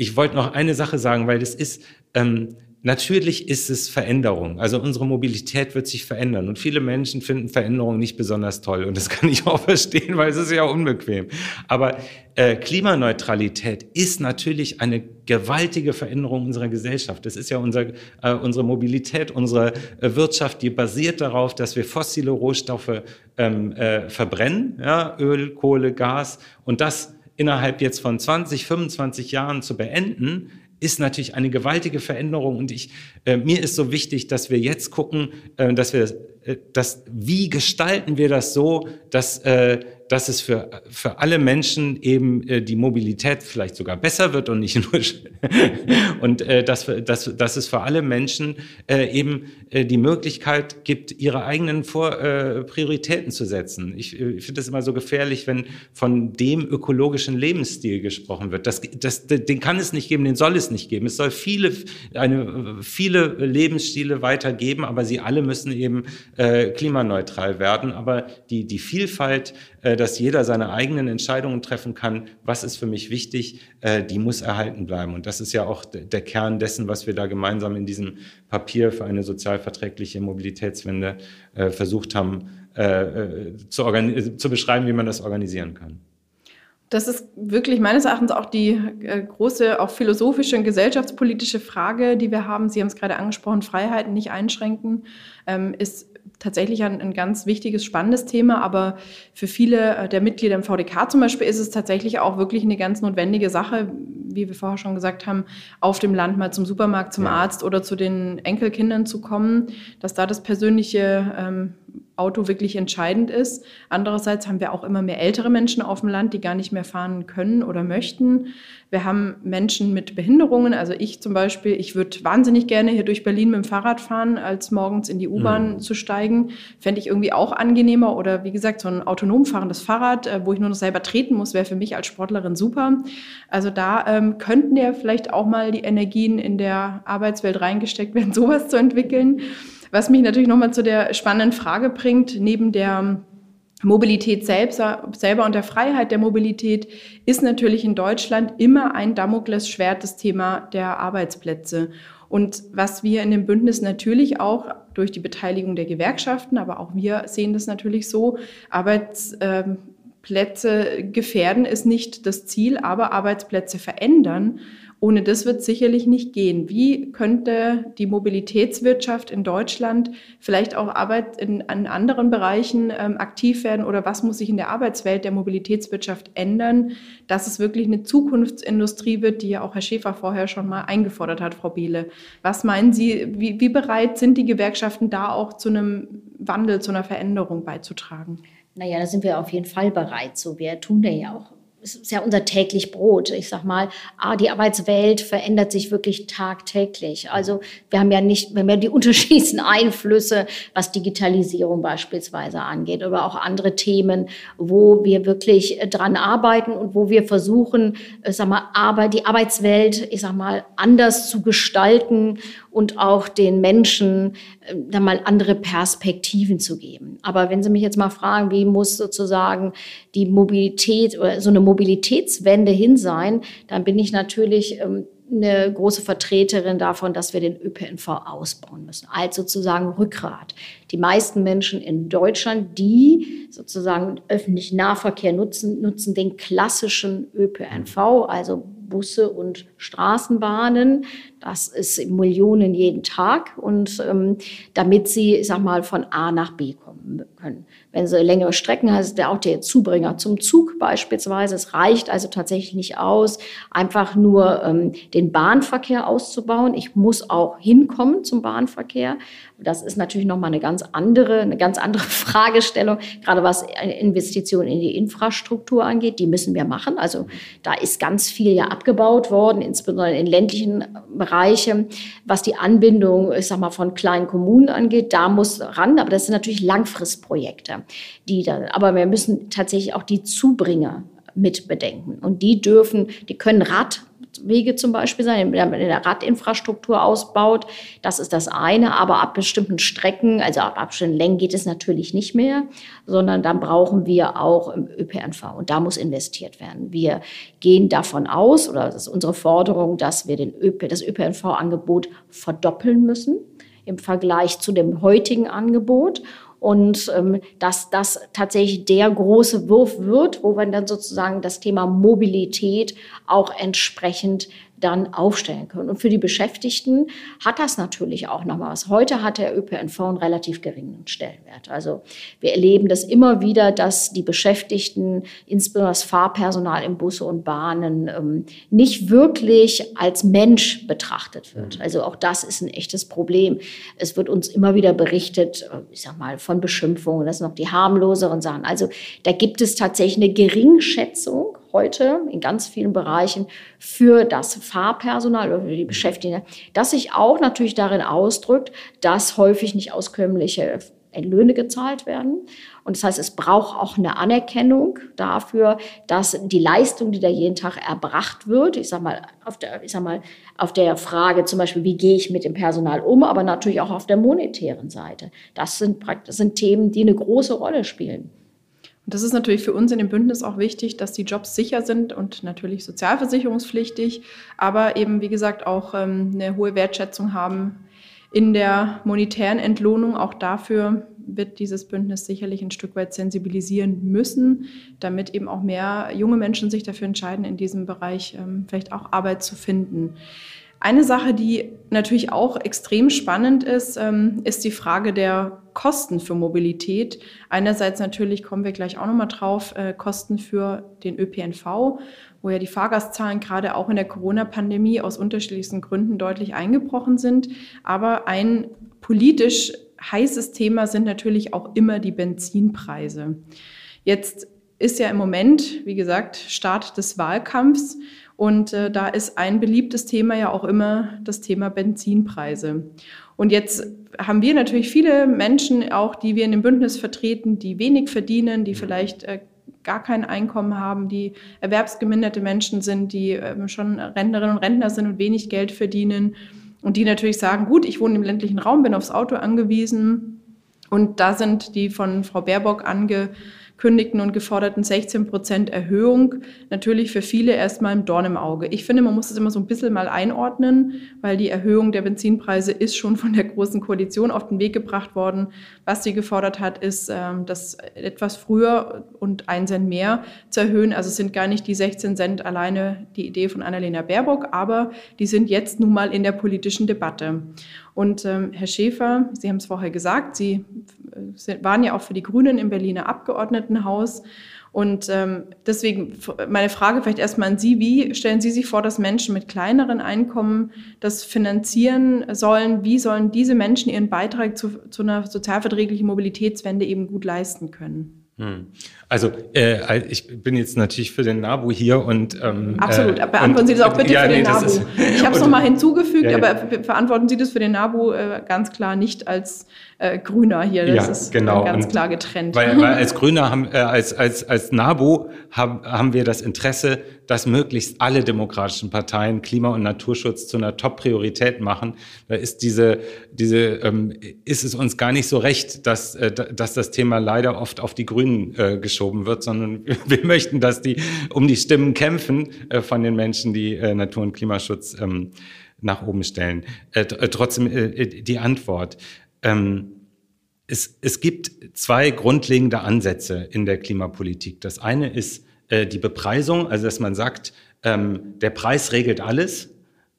ich wollte noch eine Sache sagen, weil das ist, ähm, natürlich ist es Veränderung. Also unsere Mobilität wird sich verändern und viele Menschen finden Veränderung nicht besonders toll und das kann ich auch verstehen, weil es ist ja unbequem. Aber äh, Klimaneutralität ist natürlich eine gewaltige Veränderung unserer Gesellschaft. Das ist ja unser, äh, unsere Mobilität, unsere äh, Wirtschaft, die basiert darauf, dass wir fossile Rohstoffe ähm, äh, verbrennen, ja, Öl, Kohle, Gas und das innerhalb jetzt von 20, 25 Jahren zu beenden, ist natürlich eine gewaltige Veränderung und ich, äh, mir ist so wichtig, dass wir jetzt gucken, äh, dass wir, äh, dass, wie gestalten wir das so, dass, äh, dass es für, für alle Menschen eben äh, die Mobilität vielleicht sogar besser wird und nicht nur und äh, dass, dass, dass es für alle Menschen äh, eben äh, die Möglichkeit gibt, ihre eigenen Vor äh, Prioritäten zu setzen. Ich, äh, ich finde es immer so gefährlich, wenn von dem ökologischen Lebensstil gesprochen wird. Das, das, den kann es nicht geben, den soll es nicht geben. Es soll viele, eine, viele Lebensstile weitergeben, aber sie alle müssen eben äh, klimaneutral werden. Aber die, die Vielfalt dass jeder seine eigenen Entscheidungen treffen kann, was ist für mich wichtig, äh, die muss erhalten bleiben. Und das ist ja auch der Kern dessen, was wir da gemeinsam in diesem Papier für eine sozialverträgliche Mobilitätswende äh, versucht haben zu, zu beschreiben, wie man das organisieren kann. Das ist wirklich meines Erachtens auch die äh, große, auch philosophische und gesellschaftspolitische Frage, die wir haben. Sie haben es gerade angesprochen, Freiheiten nicht einschränken, ähm, ist tatsächlich ein, ein, ganz wichtiges, spannendes Thema, aber für viele äh, der Mitglieder im VDK zum Beispiel ist es tatsächlich auch wirklich eine ganz notwendige Sache, wie wir vorher schon gesagt haben, auf dem Land mal zum Supermarkt, zum ja. Arzt oder zu den Enkelkindern zu kommen, dass da das persönliche ähm, Auto wirklich entscheidend ist. Andererseits haben wir auch immer mehr ältere Menschen auf dem Land, die gar nicht mehr fahren können oder möchten. Wir haben Menschen mit Behinderungen. Also ich zum Beispiel, ich würde wahnsinnig gerne hier durch Berlin mit dem Fahrrad fahren, als morgens in die U-Bahn mhm. zu steigen. Fände ich irgendwie auch angenehmer. Oder wie gesagt, so ein autonom fahrendes Fahrrad, äh, wo ich nur noch selber treten muss, wäre für mich als Sportlerin super. Also da ähm, könnten ja vielleicht auch mal die Energien in der Arbeitswelt reingesteckt werden, sowas zu entwickeln. Was mich natürlich nochmal zu der spannenden Frage bringt, neben der Mobilität selbst, selber und der Freiheit der Mobilität ist natürlich in Deutschland immer ein Damoklesschwert das Thema der Arbeitsplätze. Und was wir in dem Bündnis natürlich auch durch die Beteiligung der Gewerkschaften, aber auch wir sehen das natürlich so, Arbeitsplätze gefährden ist nicht das Ziel, aber Arbeitsplätze verändern ohne das wird sicherlich nicht gehen. Wie könnte die Mobilitätswirtschaft in Deutschland vielleicht auch Arbeit in, in anderen Bereichen ähm, aktiv werden oder was muss sich in der Arbeitswelt der Mobilitätswirtschaft ändern, dass es wirklich eine Zukunftsindustrie wird, die ja auch Herr Schäfer vorher schon mal eingefordert hat, Frau Behle. Was meinen Sie, wie, wie bereit sind die Gewerkschaften da auch zu einem Wandel, zu einer Veränderung beizutragen? Naja, da sind wir auf jeden Fall bereit. So, wir tun da ja auch es ist ja unser täglich Brot. Ich sag mal, ah, die Arbeitswelt verändert sich wirklich tagtäglich. Also wir haben ja nicht, wir haben ja die unterschiedlichsten Einflüsse, was Digitalisierung beispielsweise angeht, oder auch andere Themen, wo wir wirklich dran arbeiten und wo wir versuchen, ich äh, sag mal, Arbeit, die Arbeitswelt, ich sag mal, anders zu gestalten und auch den Menschen dann mal andere Perspektiven zu geben. Aber wenn Sie mich jetzt mal fragen, wie muss sozusagen die Mobilität oder so eine Mobilitätswende hin sein, dann bin ich natürlich ähm, eine große Vertreterin davon, dass wir den ÖPNV ausbauen müssen. Also sozusagen Rückgrat. Die meisten Menschen in Deutschland, die sozusagen öffentlichen Nahverkehr nutzen, nutzen den klassischen ÖPNV, also Busse und Straßenbahnen. Das ist Millionen jeden Tag und ähm, damit sie, ich sag mal, von A nach B kommen können. Wenn sie längere Strecken haben, ist der auch der Zubringer zum Zug beispielsweise. Es reicht also tatsächlich nicht aus, einfach nur ähm, den Bahnverkehr auszubauen. Ich muss auch hinkommen zum Bahnverkehr. Das ist natürlich nochmal eine ganz andere, eine ganz andere Fragestellung, gerade was Investitionen in die Infrastruktur angeht. Die müssen wir machen. Also da ist ganz viel ja abgebaut worden, insbesondere in ländlichen Bereichen, was die Anbindung, ich sag mal, von kleinen Kommunen angeht. Da muss ran, aber das sind natürlich Langfristprojekte, die da, aber wir müssen tatsächlich auch die Zubringer mit bedenken. Und die dürfen, die können Rad Wege zum Beispiel sein, wenn man in der Radinfrastruktur ausbaut. Das ist das eine. Aber ab bestimmten Strecken, also ab bestimmten Längen geht es natürlich nicht mehr, sondern dann brauchen wir auch im ÖPNV. Und da muss investiert werden. Wir gehen davon aus, oder das ist unsere Forderung, dass wir den ÖP, das ÖPNV-Angebot verdoppeln müssen im Vergleich zu dem heutigen Angebot und ähm, dass das tatsächlich der große Wurf wird, wo wir dann sozusagen das Thema Mobilität auch entsprechend dann aufstellen können. Und für die Beschäftigten hat das natürlich auch nochmal was. Heute hat der ÖPNV einen relativ geringen Stellenwert. Also wir erleben das immer wieder, dass die Beschäftigten, insbesondere das Fahrpersonal in Busse und Bahnen, ähm, nicht wirklich als Mensch betrachtet wird. Mhm. Also auch das ist ein echtes Problem. Es wird uns immer wieder berichtet, äh, ich sag mal, von Beschimpfungen, das sind noch die harmloseren Sachen. Also da gibt es tatsächlich eine Geringschätzung heute in ganz vielen Bereichen für das Fahrpersonal oder für die Beschäftigten, das sich auch natürlich darin ausdrückt, dass häufig nicht auskömmliche Löhne gezahlt werden. Und das heißt, es braucht auch eine Anerkennung dafür, dass die Leistung, die da jeden Tag erbracht wird, ich sag mal, auf der, ich sag mal, auf der Frage zum Beispiel, wie gehe ich mit dem Personal um, aber natürlich auch auf der monetären Seite. Das sind, das sind Themen, die eine große Rolle spielen. Und das ist natürlich für uns in dem Bündnis auch wichtig, dass die Jobs sicher sind und natürlich sozialversicherungspflichtig, aber eben, wie gesagt, auch ähm, eine hohe Wertschätzung haben in der monetären Entlohnung. Auch dafür wird dieses Bündnis sicherlich ein Stück weit sensibilisieren müssen, damit eben auch mehr junge Menschen sich dafür entscheiden, in diesem Bereich ähm, vielleicht auch Arbeit zu finden. Eine Sache, die natürlich auch extrem spannend ist, ähm, ist die Frage der Kosten für Mobilität. Einerseits natürlich kommen wir gleich auch nochmal drauf, äh, Kosten für den ÖPNV, wo ja die Fahrgastzahlen gerade auch in der Corona-Pandemie aus unterschiedlichsten Gründen deutlich eingebrochen sind. Aber ein politisch heißes Thema sind natürlich auch immer die Benzinpreise. Jetzt ist ja im Moment, wie gesagt, Start des Wahlkampfs und äh, da ist ein beliebtes Thema ja auch immer das Thema Benzinpreise. Und jetzt haben wir natürlich viele Menschen auch, die wir in dem Bündnis vertreten, die wenig verdienen, die vielleicht äh, gar kein Einkommen haben, die erwerbsgeminderte Menschen sind, die äh, schon Rentnerinnen und Rentner sind und wenig Geld verdienen und die natürlich sagen, gut, ich wohne im ländlichen Raum, bin aufs Auto angewiesen. Und da sind die von Frau Baerbock ange angekündigten und geforderten 16 Prozent Erhöhung natürlich für viele erstmal im Dorn im Auge. Ich finde, man muss das immer so ein bisschen mal einordnen, weil die Erhöhung der Benzinpreise ist schon von der Großen Koalition auf den Weg gebracht worden. Was sie gefordert hat, ist, ähm, das etwas früher und ein Cent mehr zu erhöhen. Also es sind gar nicht die 16 Cent alleine die Idee von Annalena Baerbock, aber die sind jetzt nun mal in der politischen Debatte. Und ähm, Herr Schäfer, Sie haben es vorher gesagt, Sie äh, waren ja auch für die Grünen im Berliner Abgeordnetenhaus. Und ähm, deswegen meine Frage vielleicht erstmal an Sie, wie stellen Sie sich vor, dass Menschen mit kleineren Einkommen das finanzieren sollen? Wie sollen diese Menschen ihren Beitrag zu, zu einer sozialverträglichen Mobilitätswende eben gut leisten können? Hm. Also äh, ich bin jetzt natürlich für den NABU hier und ähm, absolut. Äh, beantworten und, Sie das auch bitte ja, für den nee, NABU. Ist, ich habe es nochmal hinzugefügt, ja, ja. aber verantworten Sie das für den NABU äh, ganz klar nicht als äh, Grüner hier. Das ja, ist genau. ganz und klar getrennt. Weil, weil als Grüner haben, äh, als als als NABU haben haben wir das Interesse, dass möglichst alle demokratischen Parteien Klima- und Naturschutz zu einer Top-Priorität machen. Da ist diese diese ähm, ist es uns gar nicht so recht, dass äh, dass das Thema leider oft auf die Grünen äh, geschoben wird, sondern wir möchten, dass die um die Stimmen kämpfen äh, von den Menschen, die äh, Natur- und Klimaschutz ähm, nach oben stellen. Äh, trotzdem die Antwort. Ähm, es, es gibt zwei grundlegende Ansätze in der Klimapolitik. Das eine ist die Bepreisung, also dass man sagt, ähm, der Preis regelt alles.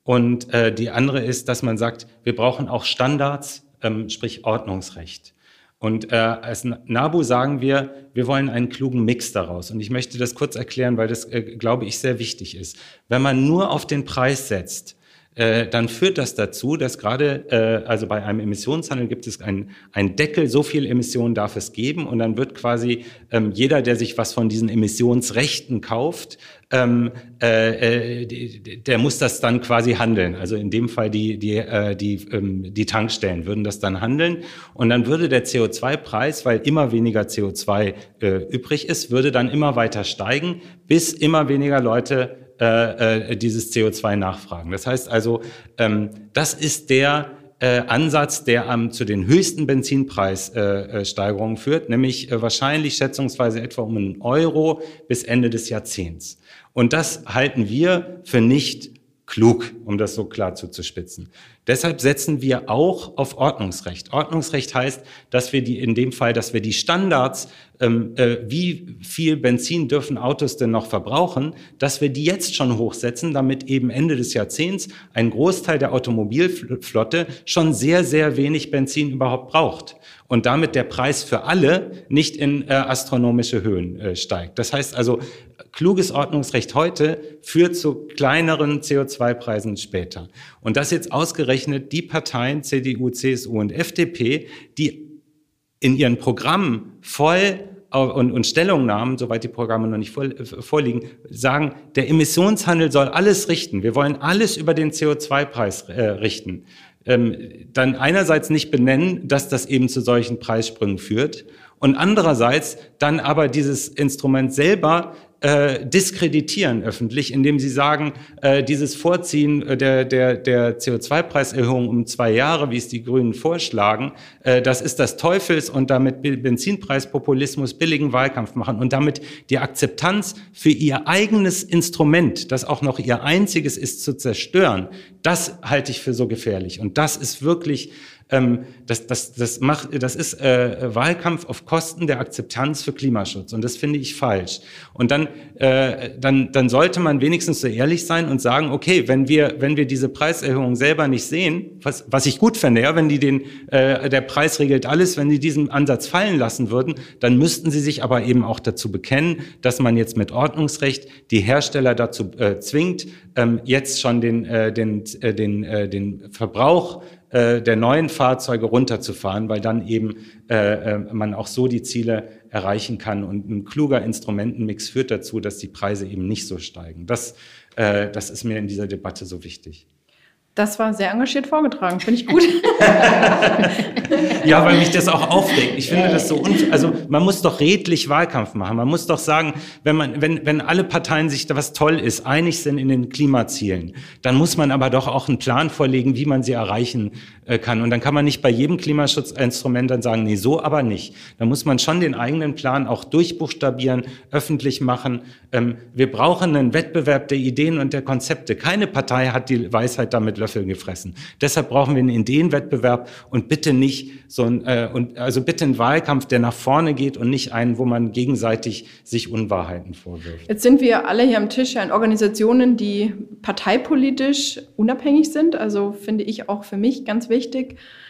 Und die andere ist, dass man sagt, wir brauchen auch Standards, sprich Ordnungsrecht. Und äh, als NABU sagen wir, wir wollen einen klugen Mix daraus. Und ich möchte das kurz erklären, weil das, äh, glaube ich, sehr wichtig ist. Wenn man nur auf den Preis setzt, äh, dann führt das dazu, dass gerade, äh, also bei einem Emissionshandel gibt es einen, einen Deckel, so viel Emissionen darf es geben und dann wird quasi ähm, jeder, der sich was von diesen Emissionsrechten kauft, ähm, äh, äh, der muss das dann quasi handeln. Also in dem Fall die, die, äh, die, ähm, die Tankstellen würden das dann handeln und dann würde der CO2-Preis, weil immer weniger CO2 äh, übrig ist, würde dann immer weiter steigen, bis immer weniger Leute äh, äh, dieses CO2 nachfragen. Das heißt also, ähm, das ist der äh, Ansatz, der am, zu den höchsten Benzinpreissteigerungen äh führt, nämlich äh, wahrscheinlich schätzungsweise etwa um einen Euro bis Ende des Jahrzehnts. Und das halten wir für nicht klug, um das so klar zuzuspitzen. Deshalb setzen wir auch auf Ordnungsrecht. Ordnungsrecht heißt, dass wir die in dem Fall, dass wir die Standards, ähm, äh, wie viel Benzin dürfen Autos denn noch verbrauchen, dass wir die jetzt schon hochsetzen, damit eben Ende des Jahrzehnts ein Großteil der Automobilflotte schon sehr, sehr wenig Benzin überhaupt braucht und damit der Preis für alle nicht in äh, astronomische Höhen äh, steigt. Das heißt also, kluges Ordnungsrecht heute führt zu kleineren CO2-Preisen später. Und das jetzt ausgerechnet die Parteien CDU, CSU und FDP, die in ihren Programmen voll und, und Stellungnahmen, soweit die Programme noch nicht äh, vorliegen, sagen, der Emissionshandel soll alles richten. Wir wollen alles über den CO2-Preis äh, richten. Ähm, dann einerseits nicht benennen, dass das eben zu solchen Preissprüngen führt und andererseits dann aber dieses Instrument selber äh, diskreditieren öffentlich, indem sie sagen, äh, dieses Vorziehen äh, der, der, der CO2-Preiserhöhung um zwei Jahre, wie es die Grünen vorschlagen, äh, das ist das Teufels und damit Benzinpreispopulismus billigen Wahlkampf machen und damit die Akzeptanz für ihr eigenes Instrument, das auch noch ihr einziges ist, zu zerstören, das halte ich für so gefährlich. Und das ist wirklich ähm, das, das, das, macht, das ist äh, Wahlkampf auf Kosten der Akzeptanz für Klimaschutz. Und das finde ich falsch. Und dann, äh, dann, dann sollte man wenigstens so ehrlich sein und sagen, okay, wenn wir, wenn wir diese Preiserhöhung selber nicht sehen, was, was ich gut fände, ja, wenn die den, äh, der Preis regelt alles, wenn die diesen Ansatz fallen lassen würden, dann müssten sie sich aber eben auch dazu bekennen, dass man jetzt mit Ordnungsrecht die Hersteller dazu äh, zwingt, ähm, jetzt schon den, äh, den, äh, den, äh, den Verbrauch äh, der neuen Fahrzeuge runterzufahren, weil dann eben äh, äh, man auch so die Ziele erreichen kann. Und ein kluger Instrumentenmix führt dazu, dass die Preise eben nicht so steigen. Das, äh, das ist mir in dieser Debatte so wichtig. Das war sehr engagiert vorgetragen, finde ich gut. ja, weil mich das auch aufregt. Ich finde das so, also man muss doch redlich Wahlkampf machen. Man muss doch sagen, wenn man, wenn, wenn alle Parteien sich da was toll ist, einig sind in den Klimazielen, dann muss man aber doch auch einen Plan vorlegen, wie man sie erreichen kann. Und dann kann man nicht bei jedem Klimaschutzinstrument dann sagen, nee, so aber nicht. Da muss man schon den eigenen Plan auch durchbuchstabieren, öffentlich machen. Ähm, wir brauchen einen Wettbewerb der Ideen und der Konzepte. Keine Partei hat die Weisheit damit Löffeln gefressen. Deshalb brauchen wir einen Ideenwettbewerb und bitte nicht so ein, äh, und also bitte einen Wahlkampf, der nach vorne geht und nicht einen, wo man gegenseitig sich Unwahrheiten vorwirft. Jetzt sind wir alle hier am Tisch ja Organisationen, die parteipolitisch unabhängig sind. Also finde ich auch für mich ganz wichtig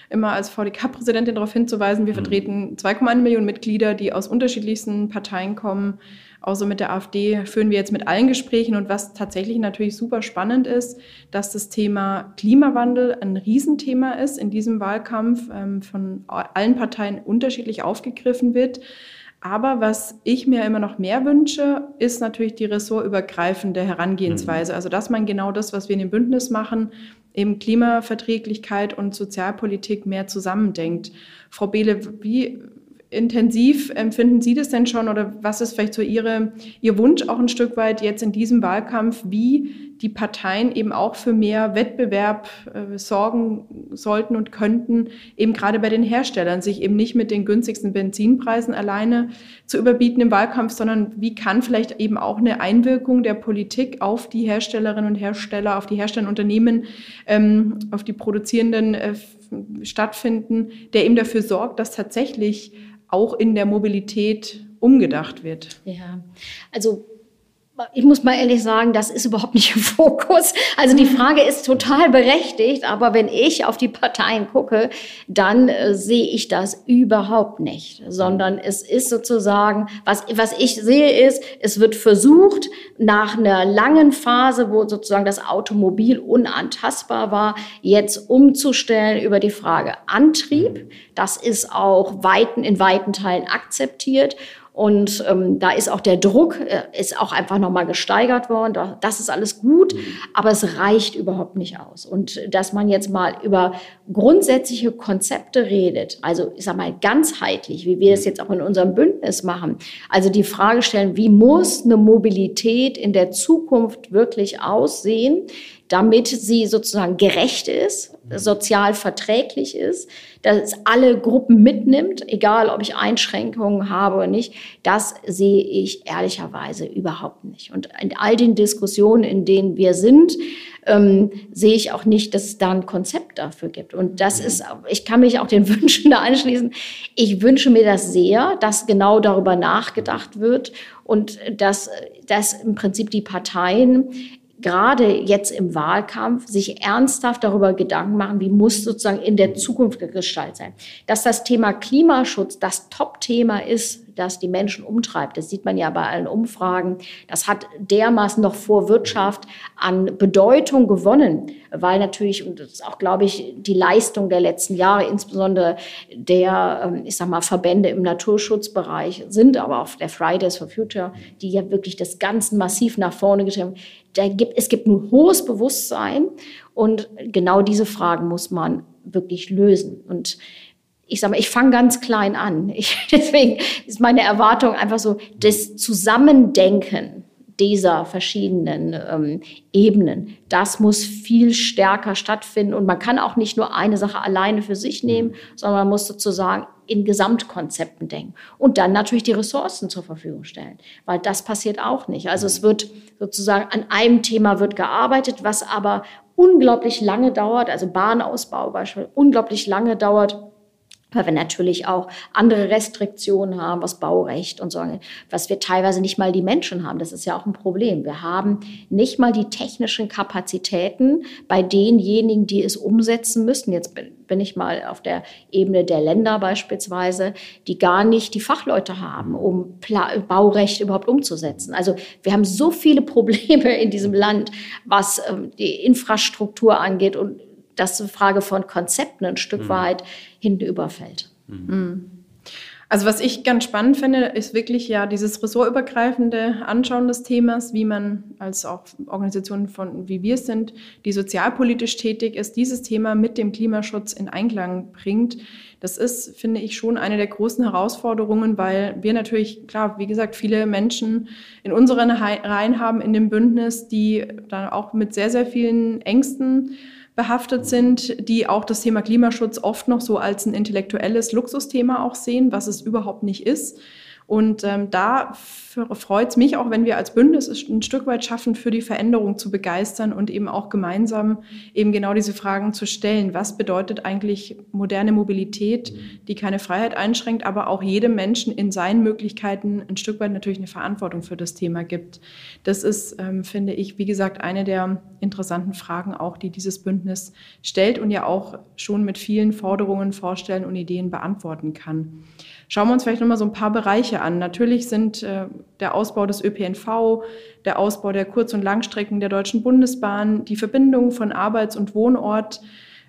immer als VDK-Präsidentin darauf hinzuweisen, wir mhm. vertreten 2,1 Millionen Mitglieder, die aus unterschiedlichsten Parteien kommen. Außer mit der AfD führen wir jetzt mit allen Gesprächen. Und was tatsächlich natürlich super spannend ist, dass das Thema Klimawandel ein Riesenthema ist in diesem Wahlkampf, ähm, von allen Parteien unterschiedlich aufgegriffen wird. Aber was ich mir immer noch mehr wünsche, ist natürlich die ressortübergreifende Herangehensweise. Mhm. Also, dass man genau das, was wir in dem Bündnis machen, eben Klimaverträglichkeit und Sozialpolitik mehr zusammendenkt. Frau Behle, wie intensiv empfinden Sie das denn schon oder was ist vielleicht so Ihre, Ihr Wunsch auch ein Stück weit jetzt in diesem Wahlkampf, wie die Parteien eben auch für mehr Wettbewerb äh, sorgen sollten und könnten, eben gerade bei den Herstellern, sich eben nicht mit den günstigsten Benzinpreisen alleine zu überbieten im Wahlkampf, sondern wie kann vielleicht eben auch eine Einwirkung der Politik auf die Herstellerinnen und Hersteller, auf die herstellenden Unternehmen, ähm, auf die produzierenden äh, stattfinden, der eben dafür sorgt, dass tatsächlich auch in der Mobilität umgedacht wird. Ja, also ich muss mal ehrlich sagen, das ist überhaupt nicht im Fokus. Also die Frage ist total berechtigt, aber wenn ich auf die Parteien gucke, dann äh, sehe ich das überhaupt nicht, sondern es ist sozusagen, was, was ich sehe ist, es wird versucht, nach einer langen Phase, wo sozusagen das Automobil unantastbar war, jetzt umzustellen über die Frage Antrieb. Das ist auch weiten, in weiten Teilen akzeptiert. Und ähm, da ist auch der Druck, äh, ist auch einfach nochmal gesteigert worden. Das ist alles gut, aber es reicht überhaupt nicht aus. Und dass man jetzt mal über grundsätzliche Konzepte redet, also ich sag mal ganzheitlich, wie wir das jetzt auch in unserem Bündnis machen, also die Frage stellen, wie muss eine Mobilität in der Zukunft wirklich aussehen, damit sie sozusagen gerecht ist, sozial verträglich ist, dass es alle Gruppen mitnimmt, egal ob ich Einschränkungen habe oder nicht, das sehe ich ehrlicherweise überhaupt nicht. Und in all den Diskussionen, in denen wir sind, ähm, sehe ich auch nicht, dass es da ein Konzept dafür gibt. Und das ist, ich kann mich auch den Wünschen da anschließen. Ich wünsche mir das sehr, dass genau darüber nachgedacht wird und dass, dass im Prinzip die Parteien gerade jetzt im Wahlkampf sich ernsthaft darüber Gedanken machen, wie muss sozusagen in der Zukunft gestaltet sein. Dass das Thema Klimaschutz das Top-Thema ist, das die Menschen umtreibt. Das sieht man ja bei allen Umfragen. Das hat dermaßen noch vor Wirtschaft an Bedeutung gewonnen, weil natürlich, und das ist auch, glaube ich, die Leistung der letzten Jahre, insbesondere der, ähm, ich sag mal, Verbände im Naturschutzbereich sind, aber auch der Fridays for Future, die ja wirklich das Ganze massiv nach vorne getrieben haben. Es gibt ein hohes Bewusstsein und genau diese Fragen muss man wirklich lösen. Und ich sage mal, ich fange ganz klein an. Ich, deswegen ist meine Erwartung einfach so, das Zusammendenken dieser verschiedenen ähm, Ebenen, das muss viel stärker stattfinden. Und man kann auch nicht nur eine Sache alleine für sich nehmen, sondern man muss sozusagen in Gesamtkonzepten denken. Und dann natürlich die Ressourcen zur Verfügung stellen, weil das passiert auch nicht. Also es wird sozusagen an einem Thema wird gearbeitet, was aber unglaublich lange dauert, also Bahnausbau beispielsweise, unglaublich lange dauert weil wir natürlich auch andere Restriktionen haben, was Baurecht und so, was wir teilweise nicht mal die Menschen haben. Das ist ja auch ein Problem. Wir haben nicht mal die technischen Kapazitäten bei denjenigen, die es umsetzen müssen. Jetzt bin, ich mal auf der Ebene der Länder beispielsweise, die gar nicht die Fachleute haben, um Baurecht überhaupt umzusetzen. Also wir haben so viele Probleme in diesem Land, was ähm, die Infrastruktur angeht und dass die Frage von Konzepten ein Stück mhm. weit hinten überfällt. Mhm. Also was ich ganz spannend finde, ist wirklich ja dieses ressortübergreifende Anschauen des Themas, wie man als auch Organisationen von, wie wir sind, die sozialpolitisch tätig ist, dieses Thema mit dem Klimaschutz in Einklang bringt. Das ist, finde ich, schon eine der großen Herausforderungen, weil wir natürlich, klar, wie gesagt, viele Menschen in unseren Reihen haben in dem Bündnis, die dann auch mit sehr, sehr vielen Ängsten behaftet sind, die auch das Thema Klimaschutz oft noch so als ein intellektuelles Luxusthema auch sehen, was es überhaupt nicht ist. Und ähm, da freut es mich auch, wenn wir als Bündnis ein Stück weit schaffen, für die Veränderung zu begeistern und eben auch gemeinsam eben genau diese Fragen zu stellen. Was bedeutet eigentlich moderne Mobilität, die keine Freiheit einschränkt, aber auch jedem Menschen in seinen Möglichkeiten ein Stück weit natürlich eine Verantwortung für das Thema gibt. Das ist, ähm, finde ich, wie gesagt, eine der interessanten Fragen auch, die dieses Bündnis stellt und ja auch schon mit vielen Forderungen, Vorstellen und Ideen beantworten kann. Schauen wir uns vielleicht nochmal so ein paar Bereiche an. Natürlich sind äh, der Ausbau des ÖPNV, der Ausbau der Kurz- und Langstrecken der Deutschen Bundesbahn, die Verbindung von Arbeits- und Wohnort,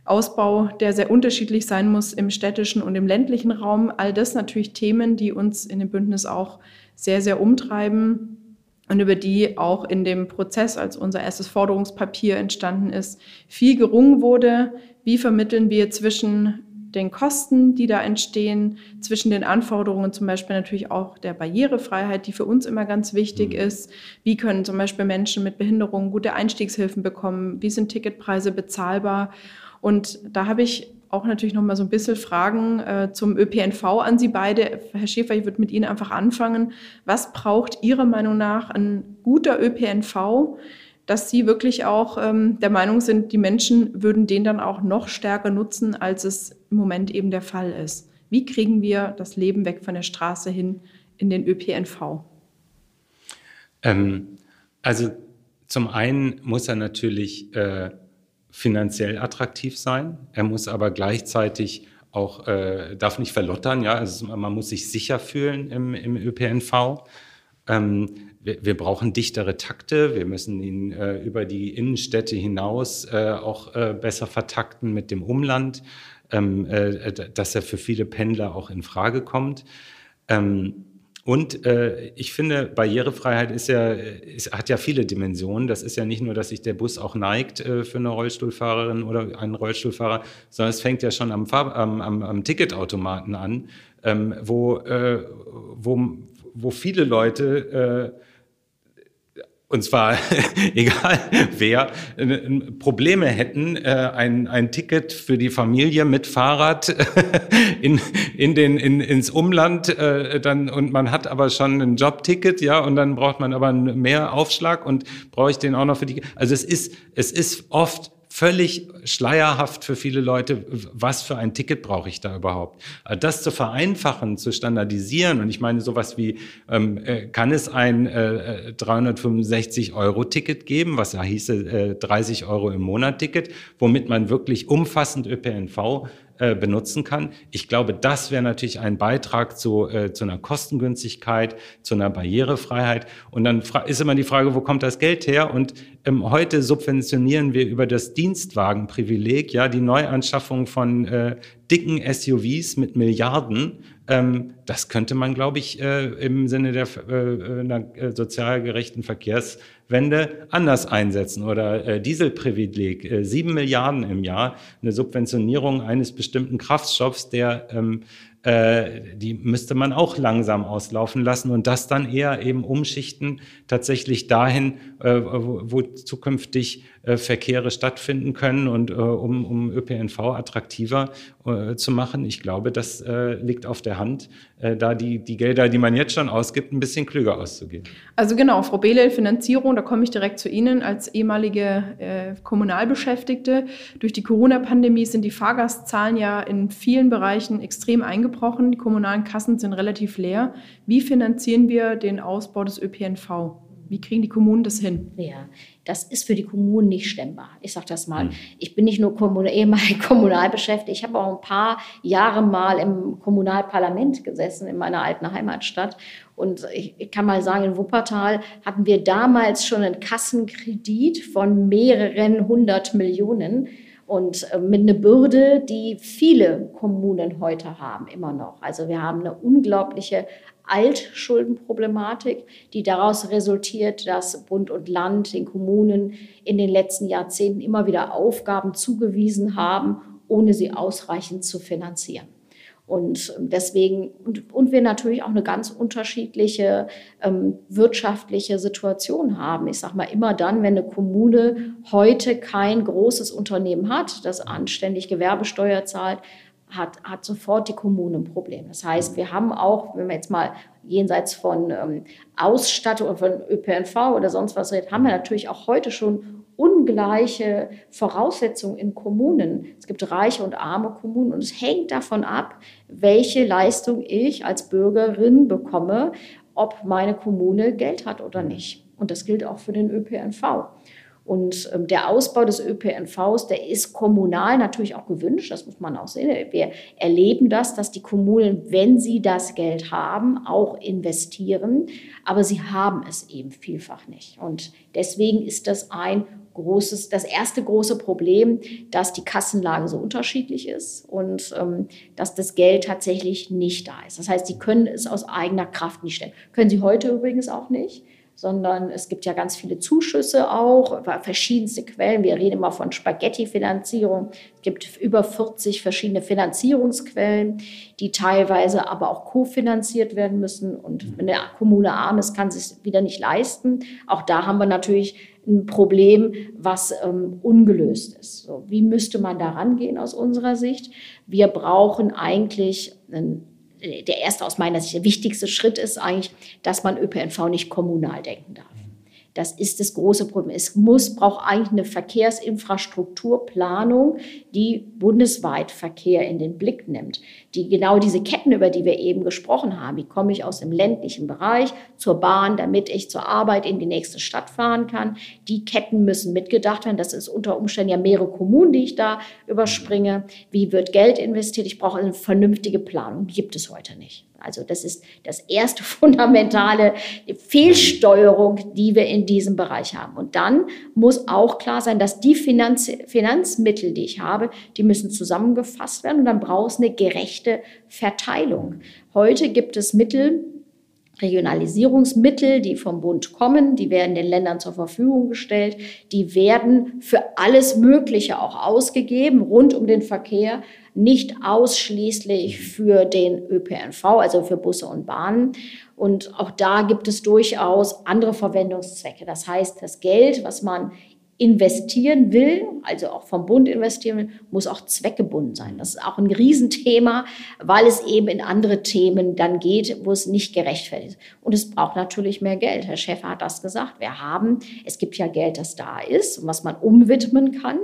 Ausbau, der sehr unterschiedlich sein muss im städtischen und im ländlichen Raum. All das natürlich Themen, die uns in dem Bündnis auch sehr, sehr umtreiben und über die auch in dem Prozess, als unser erstes Forderungspapier entstanden ist, viel gerungen wurde. Wie vermitteln wir zwischen den Kosten, die da entstehen, zwischen den Anforderungen zum Beispiel natürlich auch der Barrierefreiheit, die für uns immer ganz wichtig mhm. ist. Wie können zum Beispiel Menschen mit Behinderungen gute Einstiegshilfen bekommen? Wie sind Ticketpreise bezahlbar? Und da habe ich auch natürlich noch mal so ein bisschen Fragen äh, zum ÖPNV an Sie beide. Herr Schäfer, ich würde mit Ihnen einfach anfangen. Was braucht Ihrer Meinung nach ein guter ÖPNV? Dass Sie wirklich auch ähm, der Meinung sind, die Menschen würden den dann auch noch stärker nutzen, als es im Moment eben der Fall ist. Wie kriegen wir das Leben weg von der Straße hin in den ÖPNV? Ähm, also zum einen muss er natürlich äh, finanziell attraktiv sein. Er muss aber gleichzeitig auch, äh, darf nicht verlottern, ja, also man muss sich sicher fühlen im, im ÖPNV. Ähm, wir, wir, brauchen dichtere Takte, wir müssen ihn äh, über die Innenstädte hinaus äh, auch äh, besser vertakten mit dem Umland, ähm, äh, dass er für viele Pendler auch in Frage kommt. Ähm, und äh, ich finde, Barrierefreiheit ist ja, ist, hat ja viele Dimensionen. Das ist ja nicht nur, dass sich der Bus auch neigt äh, für eine Rollstuhlfahrerin oder einen Rollstuhlfahrer, sondern es fängt ja schon am, Fahr am, am, am Ticketautomaten an, ähm, wo, äh, wo, wo viele Leute äh, und zwar egal wer, äh, Probleme hätten, äh, ein, ein Ticket für die Familie mit Fahrrad in, in den, in, ins Umland äh, dann und man hat aber schon ein Jobticket, ja, und dann braucht man aber mehr Aufschlag und brauche ich den auch noch für die. Also es ist, es ist oft völlig schleierhaft für viele Leute, was für ein Ticket brauche ich da überhaupt. Äh, das zu vereinfachen, zu standardisieren und ich meine sowas wie, ähm, äh, kann es ein äh, 365 Euro Ticket geben, was ja hieße äh, 30 Euro im Monat Ticket, womit man wirklich umfassend ÖPNV äh, benutzen kann. Ich glaube, das wäre natürlich ein Beitrag zu, äh, zu einer Kostengünstigkeit, zu einer Barrierefreiheit. Und dann ist immer die Frage, wo kommt das Geld her? Und ähm, heute subventionieren wir über das Dienstwagenprivileg ja die Neuanschaffung von äh, dicken SUVs mit Milliarden. Ähm, das könnte man, glaube ich, äh, im Sinne der äh, einer äh, sozial gerechten Verkehrswende anders einsetzen. Oder äh, Dieselprivileg, äh, sieben Milliarden im Jahr, eine Subventionierung eines bestimmten Kraftstoffs, der ähm, äh, die müsste man auch langsam auslaufen lassen und das dann eher eben umschichten tatsächlich dahin, äh, wo zukünftig äh, Verkehre stattfinden können und äh, um, um ÖPNV attraktiver äh, zu machen. Ich glaube, das äh, liegt auf der Hand, äh, da die, die Gelder, die man jetzt schon ausgibt, ein bisschen klüger auszugeben. Also genau, Frau Behle, Finanzierung, da komme ich direkt zu Ihnen als ehemalige äh, Kommunalbeschäftigte. Durch die Corona-Pandemie sind die Fahrgastzahlen ja in vielen Bereichen extrem eingebrochen. Die kommunalen Kassen sind relativ leer. Wie finanzieren wir den Ausbau des ÖPNV? Wie kriegen die Kommunen das hin? Ja, das ist für die Kommunen nicht stemmbar. Ich sage das mal. Mhm. Ich bin nicht nur kommunal, ehemalig kommunal beschäftigt. Ich habe auch ein paar Jahre mal im Kommunalparlament gesessen in meiner alten Heimatstadt. Und ich, ich kann mal sagen, in Wuppertal hatten wir damals schon einen Kassenkredit von mehreren hundert Millionen. Und äh, mit einer Bürde, die viele Kommunen heute haben, immer noch. Also wir haben eine unglaubliche Altschuldenproblematik, die daraus resultiert, dass Bund und Land den Kommunen in den letzten Jahrzehnten immer wieder Aufgaben zugewiesen haben, ohne sie ausreichend zu finanzieren. Und deswegen, und, und wir natürlich auch eine ganz unterschiedliche ähm, wirtschaftliche Situation haben. Ich sage mal, immer dann, wenn eine Kommune heute kein großes Unternehmen hat, das anständig Gewerbesteuer zahlt, hat, hat sofort die Kommune ein Problem. Das heißt, wir haben auch, wenn wir jetzt mal jenseits von ähm, Ausstattung, von ÖPNV oder sonst was reden, haben wir natürlich auch heute schon ungleiche Voraussetzungen in Kommunen. Es gibt reiche und arme Kommunen und es hängt davon ab, welche Leistung ich als Bürgerin bekomme, ob meine Kommune Geld hat oder nicht. Und das gilt auch für den ÖPNV. Und ähm, der Ausbau des ÖPNVs, der ist kommunal natürlich auch gewünscht, das muss man auch sehen. Wir erleben das, dass die Kommunen, wenn sie das Geld haben, auch investieren, aber sie haben es eben vielfach nicht. Und deswegen ist das ein großes, das erste große Problem, dass die Kassenlage so unterschiedlich ist und ähm, dass das Geld tatsächlich nicht da ist. Das heißt, sie können es aus eigener Kraft nicht stellen. Können sie heute übrigens auch nicht sondern es gibt ja ganz viele Zuschüsse auch, verschiedenste Quellen. Wir reden immer von Spaghetti-Finanzierung. Es gibt über 40 verschiedene Finanzierungsquellen, die teilweise aber auch kofinanziert werden müssen. Und wenn eine Kommune arm ist, kann sie es wieder nicht leisten. Auch da haben wir natürlich ein Problem, was ähm, ungelöst ist. So, wie müsste man da rangehen aus unserer Sicht? Wir brauchen eigentlich einen der erste aus meiner Sicht, der wichtigste Schritt ist eigentlich, dass man ÖPNV nicht kommunal denken darf. Das ist das große Problem. Es muss, braucht eigentlich eine Verkehrsinfrastrukturplanung, die bundesweit Verkehr in den Blick nimmt. Die genau diese Ketten, über die wir eben gesprochen haben, wie komme ich aus dem ländlichen Bereich zur Bahn, damit ich zur Arbeit in die nächste Stadt fahren kann. Die Ketten müssen mitgedacht werden. Das ist unter Umständen ja mehrere Kommunen, die ich da überspringe. Wie wird Geld investiert? Ich brauche eine vernünftige Planung. Gibt es heute nicht. Also das ist das erste fundamentale Fehlsteuerung, die wir in diesem Bereich haben. Und dann muss auch klar sein, dass die Finanz Finanzmittel, die ich habe, die müssen zusammengefasst werden und dann braucht es eine gerechte Verteilung. Heute gibt es Mittel, Regionalisierungsmittel, die vom Bund kommen, die werden den Ländern zur Verfügung gestellt, die werden für alles Mögliche auch ausgegeben rund um den Verkehr, nicht ausschließlich für den ÖPNV, also für Busse und Bahnen. Und auch da gibt es durchaus andere Verwendungszwecke. Das heißt, das Geld, was man investieren will, also auch vom Bund investieren will, muss auch zweckgebunden sein. Das ist auch ein Riesenthema, weil es eben in andere Themen dann geht, wo es nicht gerechtfertigt ist. Und es braucht natürlich mehr Geld. Herr Schäfer hat das gesagt. Wir haben, es gibt ja Geld, das da ist und was man umwidmen kann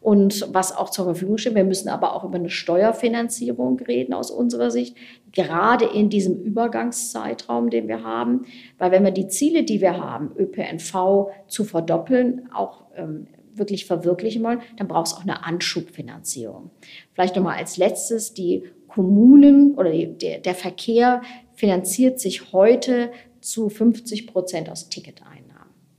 und was auch zur Verfügung steht. Wir müssen aber auch über eine Steuerfinanzierung reden aus unserer Sicht, gerade in diesem Übergangszeitraum, den wir haben, weil wenn wir die Ziele, die wir haben, ÖPNV zu verdoppeln, auch ähm, wirklich verwirklichen wollen, dann braucht es auch eine Anschubfinanzierung. Vielleicht nochmal als letztes, die Kommunen oder die, der, der Verkehr finanziert sich heute zu 50 Prozent aus Ticketeinnahmen.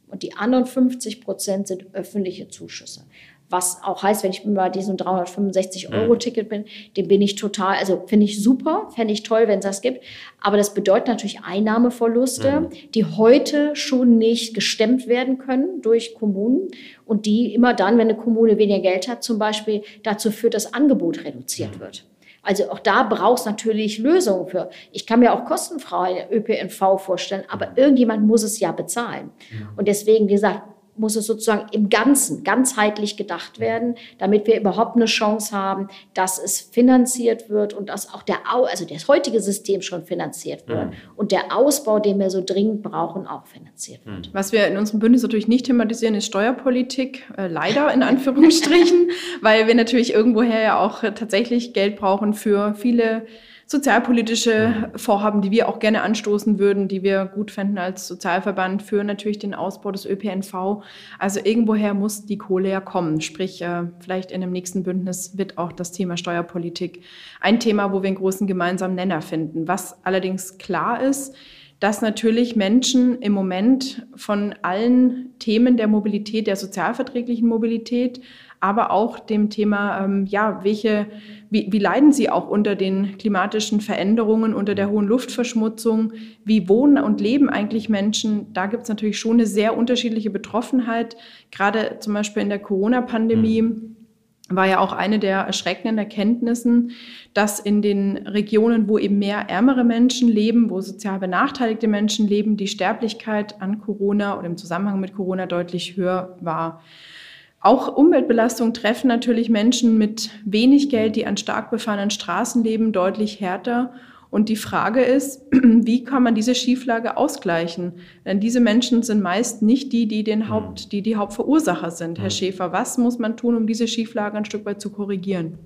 Und die anderen 50 Prozent sind öffentliche Zuschüsse. Was auch heißt, wenn ich bei diesem 365-Euro-Ticket mhm. bin, den bin ich total, also finde ich super, fände ich toll, wenn es das gibt. Aber das bedeutet natürlich Einnahmeverluste, mhm. die heute schon nicht gestemmt werden können durch Kommunen und die immer dann, wenn eine Kommune weniger Geld hat, zum Beispiel dazu führt, dass Angebot reduziert mhm. wird. Also auch da braucht es natürlich Lösungen für. Ich kann mir auch kostenfrei ÖPNV vorstellen, aber irgendjemand muss es ja bezahlen. Und deswegen, wie gesagt, muss es sozusagen im Ganzen, ganzheitlich gedacht werden, damit wir überhaupt eine Chance haben, dass es finanziert wird und dass auch der, also das heutige System schon finanziert wird mhm. und der Ausbau, den wir so dringend brauchen, auch finanziert wird. Mhm. Was wir in unserem Bündnis natürlich nicht thematisieren, ist Steuerpolitik, äh, leider in Anführungsstrichen, weil wir natürlich irgendwoher ja auch äh, tatsächlich Geld brauchen für viele sozialpolitische Vorhaben, die wir auch gerne anstoßen würden, die wir gut fänden als Sozialverband für natürlich den Ausbau des ÖPNV. Also irgendwoher muss die Kohle ja kommen. Sprich, äh, vielleicht in dem nächsten Bündnis wird auch das Thema Steuerpolitik ein Thema, wo wir einen großen gemeinsamen Nenner finden. Was allerdings klar ist, dass natürlich Menschen im Moment von allen Themen der Mobilität, der sozialverträglichen Mobilität aber auch dem Thema, ähm, ja, welche, wie, wie leiden sie auch unter den klimatischen Veränderungen, unter der hohen Luftverschmutzung? Wie wohnen und leben eigentlich Menschen? Da gibt es natürlich schon eine sehr unterschiedliche Betroffenheit, gerade zum Beispiel in der Corona-Pandemie. Mhm war ja auch eine der erschreckenden Erkenntnissen, dass in den Regionen, wo eben mehr ärmere Menschen leben, wo sozial benachteiligte Menschen leben, die Sterblichkeit an Corona oder im Zusammenhang mit Corona deutlich höher war. Auch Umweltbelastungen treffen natürlich Menschen mit wenig Geld, die an stark befahrenen Straßen leben, deutlich härter. Und die Frage ist, wie kann man diese Schieflage ausgleichen? Denn diese Menschen sind meist nicht die, die den Haupt, mhm. die, die Hauptverursacher sind. Herr mhm. Schäfer, was muss man tun, um diese Schieflage ein Stück weit zu korrigieren?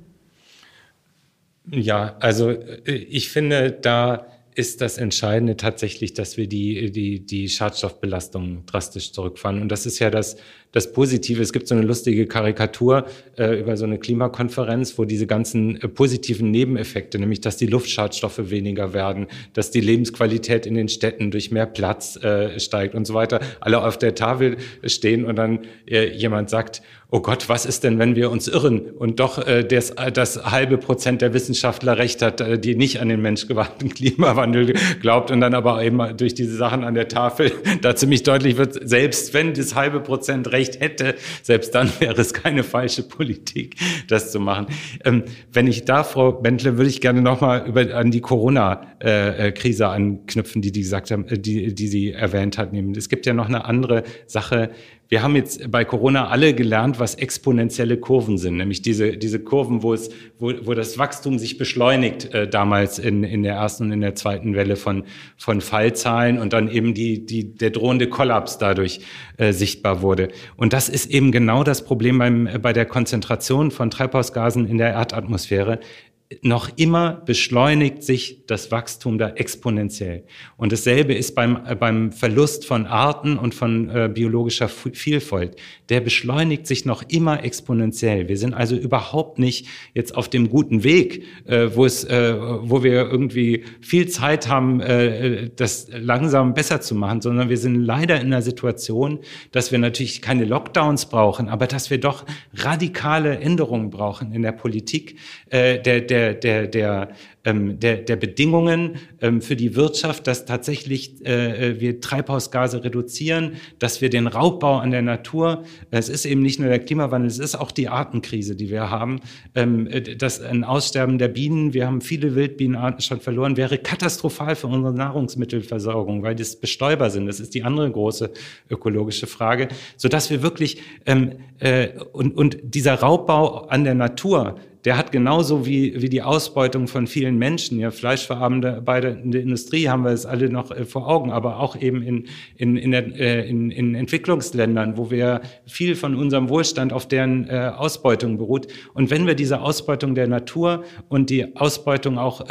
Ja, also äh, ich finde, da ist das Entscheidende tatsächlich, dass wir die, die, die Schadstoffbelastung drastisch zurückfahren. Und das ist ja das, das Positive. Es gibt so eine lustige Karikatur äh, über so eine Klimakonferenz, wo diese ganzen äh, positiven Nebeneffekte, nämlich dass die Luftschadstoffe weniger werden, dass die Lebensqualität in den Städten durch mehr Platz äh, steigt und so weiter, alle auf der Tafel stehen und dann äh, jemand sagt, oh Gott, was ist denn, wenn wir uns irren und doch äh, das, äh, das halbe Prozent der Wissenschaftler recht hat, äh, die nicht an den menschgewandten Klimawandel glaubt und dann aber eben durch diese Sachen an der Tafel da ziemlich deutlich wird, selbst wenn das halbe Prozent recht hätte, selbst dann wäre es keine falsche Politik, das zu machen. Ähm, wenn ich da, Frau Bentle, würde ich gerne nochmal an die Corona-Krise anknüpfen, die die gesagt haben, äh, die, die Sie erwähnt hat. Es gibt ja noch eine andere Sache, wir haben jetzt bei Corona alle gelernt, was exponentielle Kurven sind, nämlich diese, diese Kurven, wo, es, wo, wo das Wachstum sich beschleunigt, äh, damals in, in der ersten und in der zweiten Welle von, von Fallzahlen und dann eben die, die, der drohende Kollaps dadurch äh, sichtbar wurde. Und das ist eben genau das Problem beim, äh, bei der Konzentration von Treibhausgasen in der Erdatmosphäre noch immer beschleunigt sich das Wachstum da exponentiell. Und dasselbe ist beim, äh, beim Verlust von Arten und von äh, biologischer Vielfalt. Der beschleunigt sich noch immer exponentiell. Wir sind also überhaupt nicht jetzt auf dem guten Weg, äh, wo, es, äh, wo wir irgendwie viel Zeit haben, äh, das langsam besser zu machen, sondern wir sind leider in einer Situation, dass wir natürlich keine Lockdowns brauchen, aber dass wir doch radikale Änderungen brauchen in der Politik, äh, der, der der, der, der, ähm, der, der Bedingungen ähm, für die Wirtschaft, dass tatsächlich äh, äh, wir Treibhausgase reduzieren, dass wir den Raubbau an der Natur, es ist eben nicht nur der Klimawandel, es ist auch die Artenkrise, die wir haben, ähm, äh, das ein Aussterben der Bienen, wir haben viele Wildbienenarten schon verloren, wäre katastrophal für unsere Nahrungsmittelversorgung, weil das Bestäuber sind. Das ist die andere große ökologische Frage, so dass wir wirklich ähm, äh, und, und dieser Raubbau an der Natur, der hat genauso wie, wie die Ausbeutung von vielen Menschen, ja, fleischverarbeitende Industrie haben wir es alle noch äh, vor Augen, aber auch eben in, in, in, der, äh, in, in Entwicklungsländern, wo wir viel von unserem Wohlstand auf deren äh, Ausbeutung beruht. Und wenn wir diese Ausbeutung der Natur und die Ausbeutung auch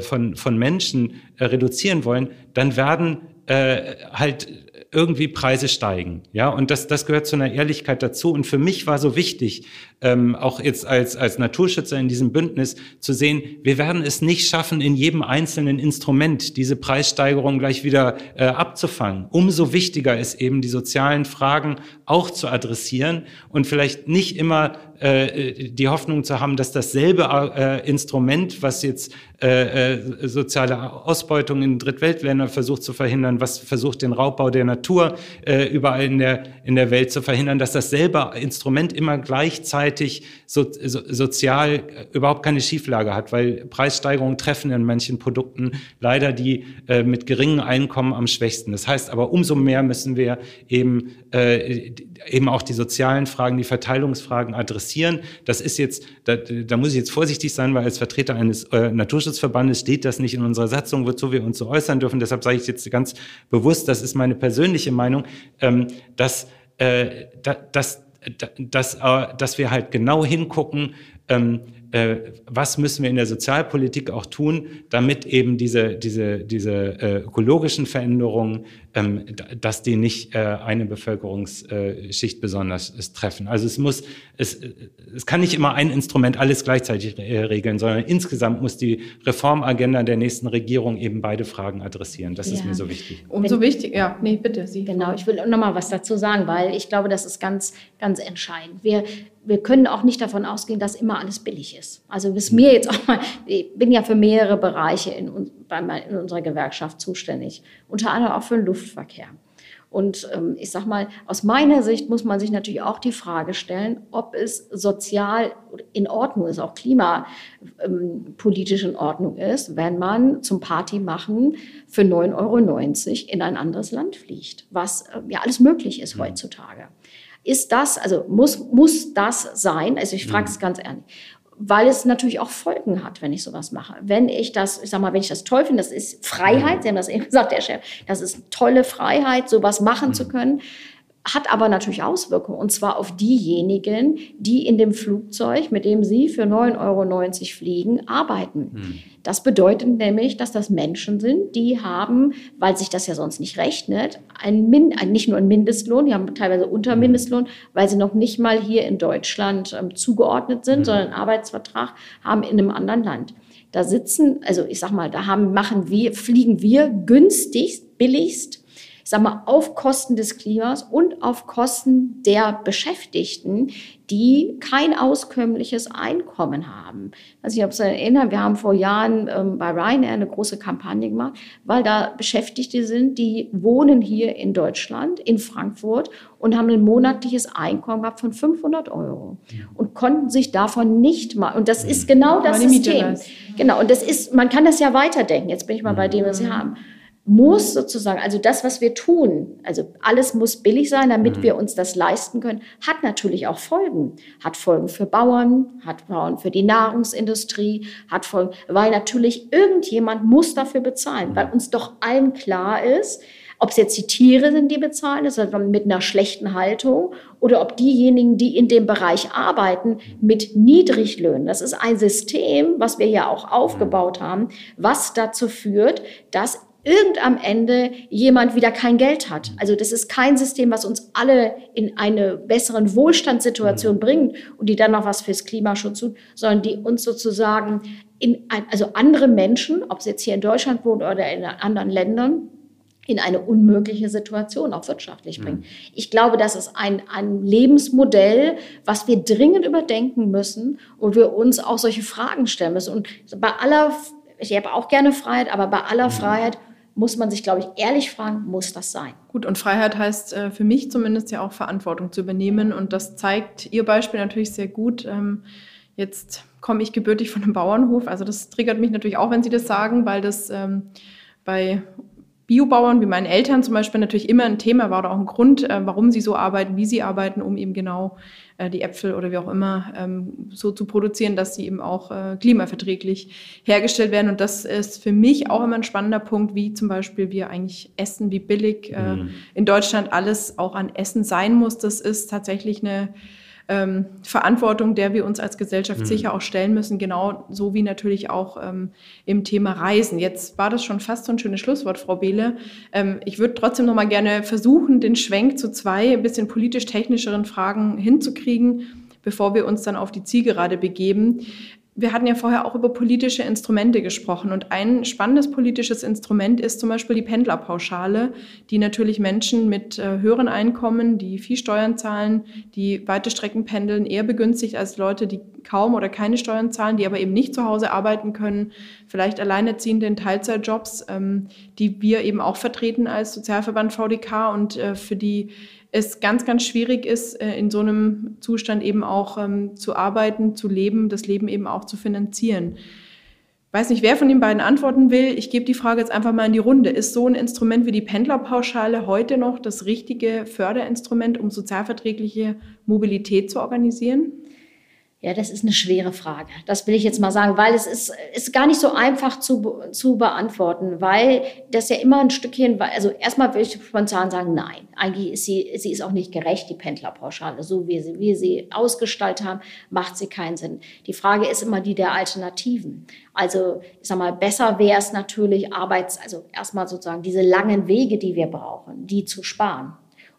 von, von Menschen reduzieren wollen, dann werden halt irgendwie Preise steigen. Ja, und das, das gehört zu einer Ehrlichkeit dazu. Und für mich war so wichtig, ähm, auch jetzt als, als Naturschützer in diesem Bündnis zu sehen, wir werden es nicht schaffen, in jedem einzelnen Instrument diese Preissteigerung gleich wieder äh, abzufangen. Umso wichtiger ist eben, die sozialen Fragen auch zu adressieren und vielleicht nicht immer äh, die Hoffnung zu haben, dass dasselbe äh, Instrument, was jetzt äh, äh, soziale Ausbeutung in Drittweltländern versucht zu verhindern, was versucht den Raubbau der Natur äh, überall in der, in der Welt zu verhindern, dass dasselbe Instrument immer gleichzeitig so, so, sozial überhaupt keine Schieflage hat, weil Preissteigerungen treffen in manchen Produkten leider die mit geringen Einkommen am schwächsten. Das heißt aber, umso mehr müssen wir eben, eben auch die sozialen Fragen, die Verteilungsfragen adressieren. Das ist jetzt, da, da muss ich jetzt vorsichtig sein, weil als Vertreter eines äh, Naturschutzverbandes steht das nicht in unserer Satzung, wozu wir uns so äußern dürfen. Deshalb sage ich jetzt ganz bewusst, das ist meine persönliche Meinung, ähm, dass, äh, dass dass, äh, dass wir halt genau hingucken, ähm, äh, was müssen wir in der Sozialpolitik auch tun, damit eben diese, diese, diese äh, ökologischen Veränderungen, dass die nicht äh, eine Bevölkerungsschicht besonders treffen. Also es muss, es, es kann nicht immer ein Instrument alles gleichzeitig äh, regeln, sondern insgesamt muss die Reformagenda der nächsten Regierung eben beide Fragen adressieren. Das ja. ist mir so wichtig. Umso wichtiger, ja, nee, bitte, Sie. Genau, ich will noch mal was dazu sagen, weil ich glaube, das ist ganz, ganz entscheidend. Wir wir können auch nicht davon ausgehen, dass immer alles billig ist. Also bis mir jetzt auch mal, ich bin ja für mehrere Bereiche in, in unserer Gewerkschaft zuständig, unter anderem auch für den Luftverkehr. Und ähm, ich sage mal, aus meiner Sicht muss man sich natürlich auch die Frage stellen, ob es sozial in Ordnung ist, auch klimapolitisch ähm, in Ordnung ist, wenn man zum Party machen für 9,90 Euro in ein anderes Land fliegt, was äh, ja alles möglich ist heutzutage. Ist das, also muss, muss das sein? Also ich frage es ganz ehrlich weil es natürlich auch Folgen hat, wenn ich sowas mache. Wenn ich das, ich sag mal, wenn ich das toll finde, das ist Freiheit, Sie haben das eben gesagt, der Chef, das ist tolle Freiheit, sowas machen zu können hat aber natürlich Auswirkungen, und zwar auf diejenigen, die in dem Flugzeug, mit dem Sie für 9,90 Euro fliegen, arbeiten. Hm. Das bedeutet nämlich, dass das Menschen sind, die haben, weil sich das ja sonst nicht rechnet, ein Min nicht nur einen Mindestlohn, die haben teilweise unter hm. Mindestlohn, weil sie noch nicht mal hier in Deutschland ähm, zugeordnet sind, hm. sondern einen Arbeitsvertrag haben in einem anderen Land. Da sitzen, also ich sag mal, da haben, machen wir, fliegen wir günstigst, billigst ich sag mal, auf Kosten des Klimas und auf Kosten der Beschäftigten, die kein auskömmliches Einkommen haben. Also ich habe es erinnert, wir haben vor Jahren ähm, bei Ryanair eine große Kampagne gemacht, weil da Beschäftigte sind, die wohnen hier in Deutschland, in Frankfurt und haben ein monatliches Einkommen gehabt von 500 Euro und konnten sich davon nicht mal, und das ist genau das System. Genau, und das ist, man kann das ja weiterdenken. Jetzt bin ich mal bei dem, was Sie haben muss sozusagen, also das, was wir tun, also alles muss billig sein, damit mhm. wir uns das leisten können, hat natürlich auch Folgen. Hat Folgen für Bauern, hat Folgen für die Nahrungsindustrie, hat Folgen, weil natürlich irgendjemand muss dafür bezahlen, mhm. weil uns doch allen klar ist, ob es jetzt die Tiere sind, die bezahlen, das heißt mit einer schlechten Haltung, oder ob diejenigen, die in dem Bereich arbeiten, mit Niedriglöhnen. Das ist ein System, was wir ja auch aufgebaut haben, was dazu führt, dass irgend am Ende jemand wieder kein Geld hat. Also das ist kein System, was uns alle in eine besseren Wohlstandssituation mhm. bringt und die dann noch was fürs Klimaschutz tut, sondern die uns sozusagen in ein, also andere Menschen, ob sie jetzt hier in Deutschland wohnen oder in anderen Ländern, in eine unmögliche Situation, auch wirtschaftlich bringen. Mhm. Ich glaube, das ist ein, ein Lebensmodell, was wir dringend überdenken müssen und wir uns auch solche Fragen stellen müssen. Und bei aller, ich habe auch gerne Freiheit, aber bei aller mhm. Freiheit muss man sich, glaube ich, ehrlich fragen, muss das sein? Gut, und Freiheit heißt äh, für mich zumindest ja auch Verantwortung zu übernehmen. Und das zeigt Ihr Beispiel natürlich sehr gut. Ähm, jetzt komme ich gebürtig von einem Bauernhof. Also das triggert mich natürlich auch, wenn Sie das sagen, weil das ähm, bei Biobauern wie meinen Eltern zum Beispiel natürlich immer ein Thema war oder auch ein Grund, äh, warum sie so arbeiten, wie sie arbeiten, um eben genau äh, die Äpfel oder wie auch immer ähm, so zu produzieren, dass sie eben auch äh, klimaverträglich hergestellt werden. Und das ist für mich auch immer ein spannender Punkt, wie zum Beispiel wir eigentlich essen, wie billig äh, mhm. in Deutschland alles auch an Essen sein muss. Das ist tatsächlich eine ähm, Verantwortung, der wir uns als Gesellschaft mhm. sicher auch stellen müssen, genau so wie natürlich auch ähm, im Thema Reisen. Jetzt war das schon fast so ein schönes Schlusswort, Frau Behle. Ähm, ich würde trotzdem noch mal gerne versuchen, den Schwenk zu zwei ein bisschen politisch-technischeren Fragen hinzukriegen, bevor wir uns dann auf die Zielgerade begeben wir hatten ja vorher auch über politische Instrumente gesprochen. Und ein spannendes politisches Instrument ist zum Beispiel die Pendlerpauschale, die natürlich Menschen mit äh, höheren Einkommen, die viel Steuern zahlen, die weite Strecken pendeln, eher begünstigt als Leute, die kaum oder keine Steuern zahlen, die aber eben nicht zu Hause arbeiten können, vielleicht Alleinerziehende in Teilzeitjobs, ähm, die wir eben auch vertreten als Sozialverband VDK und äh, für die es ganz, ganz schwierig ist, äh, in so einem Zustand eben auch ähm, zu arbeiten, zu leben, das Leben eben auch zu finanzieren. Weiß nicht, wer von den beiden antworten will. Ich gebe die Frage jetzt einfach mal in die Runde. Ist so ein Instrument wie die Pendlerpauschale heute noch das richtige Förderinstrument, um sozialverträgliche Mobilität zu organisieren? Ja, das ist eine schwere Frage. Das will ich jetzt mal sagen, weil es ist, ist gar nicht so einfach zu, zu beantworten, weil das ja immer ein Stückchen, also erstmal will ich spontan sagen, nein, eigentlich ist sie, sie ist auch nicht gerecht, die Pendlerpauschale. So wie sie, wie sie ausgestaltet haben, macht sie keinen Sinn. Die Frage ist immer die der Alternativen. Also, ich sag mal, besser wäre es natürlich, Arbeits, also erstmal sozusagen diese langen Wege, die wir brauchen, die zu sparen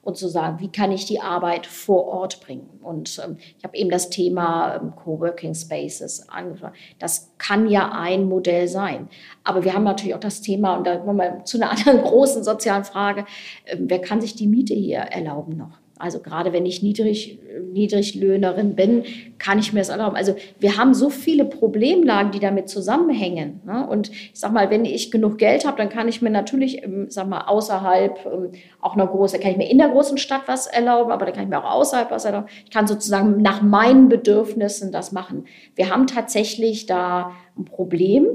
und zu sagen, wie kann ich die Arbeit vor Ort bringen. Und ähm, ich habe eben das Thema ähm, Coworking Spaces angefangen. Das kann ja ein Modell sein. Aber wir haben natürlich auch das Thema, und da kommen wir zu einer anderen großen sozialen Frage, äh, wer kann sich die Miete hier erlauben noch? Also gerade wenn ich niedrig, Niedriglöhnerin bin, kann ich mir das erlauben. Also wir haben so viele Problemlagen, die damit zusammenhängen. Ne? Und ich sag mal, wenn ich genug Geld habe, dann kann ich mir natürlich, ähm, sag mal, außerhalb ähm, auch einer großen, kann ich mir in der großen Stadt was erlauben, aber dann kann ich mir auch außerhalb was erlauben. Ich kann sozusagen nach meinen Bedürfnissen das machen. Wir haben tatsächlich da ein Problem,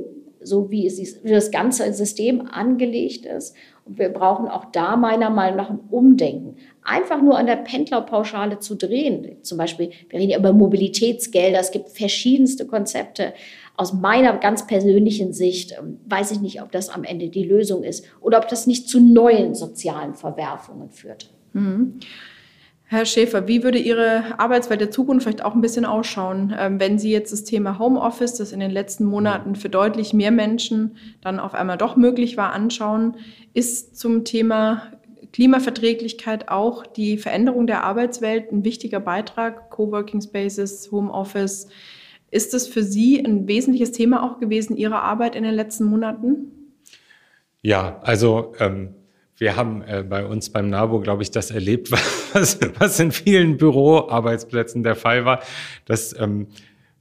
so wie, es, wie das ganze System angelegt ist. Und wir brauchen auch da meiner Meinung nach ein Umdenken. Einfach nur an der Pendlerpauschale zu drehen. Zum Beispiel, wir reden ja über Mobilitätsgelder, es gibt verschiedenste Konzepte. Aus meiner ganz persönlichen Sicht ähm, weiß ich nicht, ob das am Ende die Lösung ist oder ob das nicht zu neuen sozialen Verwerfungen führt. Mhm. Herr Schäfer, wie würde Ihre Arbeitswelt der Zukunft vielleicht auch ein bisschen ausschauen, ähm, wenn Sie jetzt das Thema Homeoffice, das in den letzten Monaten für deutlich mehr Menschen dann auf einmal doch möglich war, anschauen? Ist zum Thema Klimaverträglichkeit auch die Veränderung der Arbeitswelt ein wichtiger Beitrag? Coworking Spaces, Homeoffice. Ist das für Sie ein wesentliches Thema auch gewesen, Ihre Arbeit in den letzten Monaten? Ja, also ähm, wir haben äh, bei uns beim NABO, glaube ich, das erlebt, was, was in vielen Büroarbeitsplätzen der Fall war, dass ähm,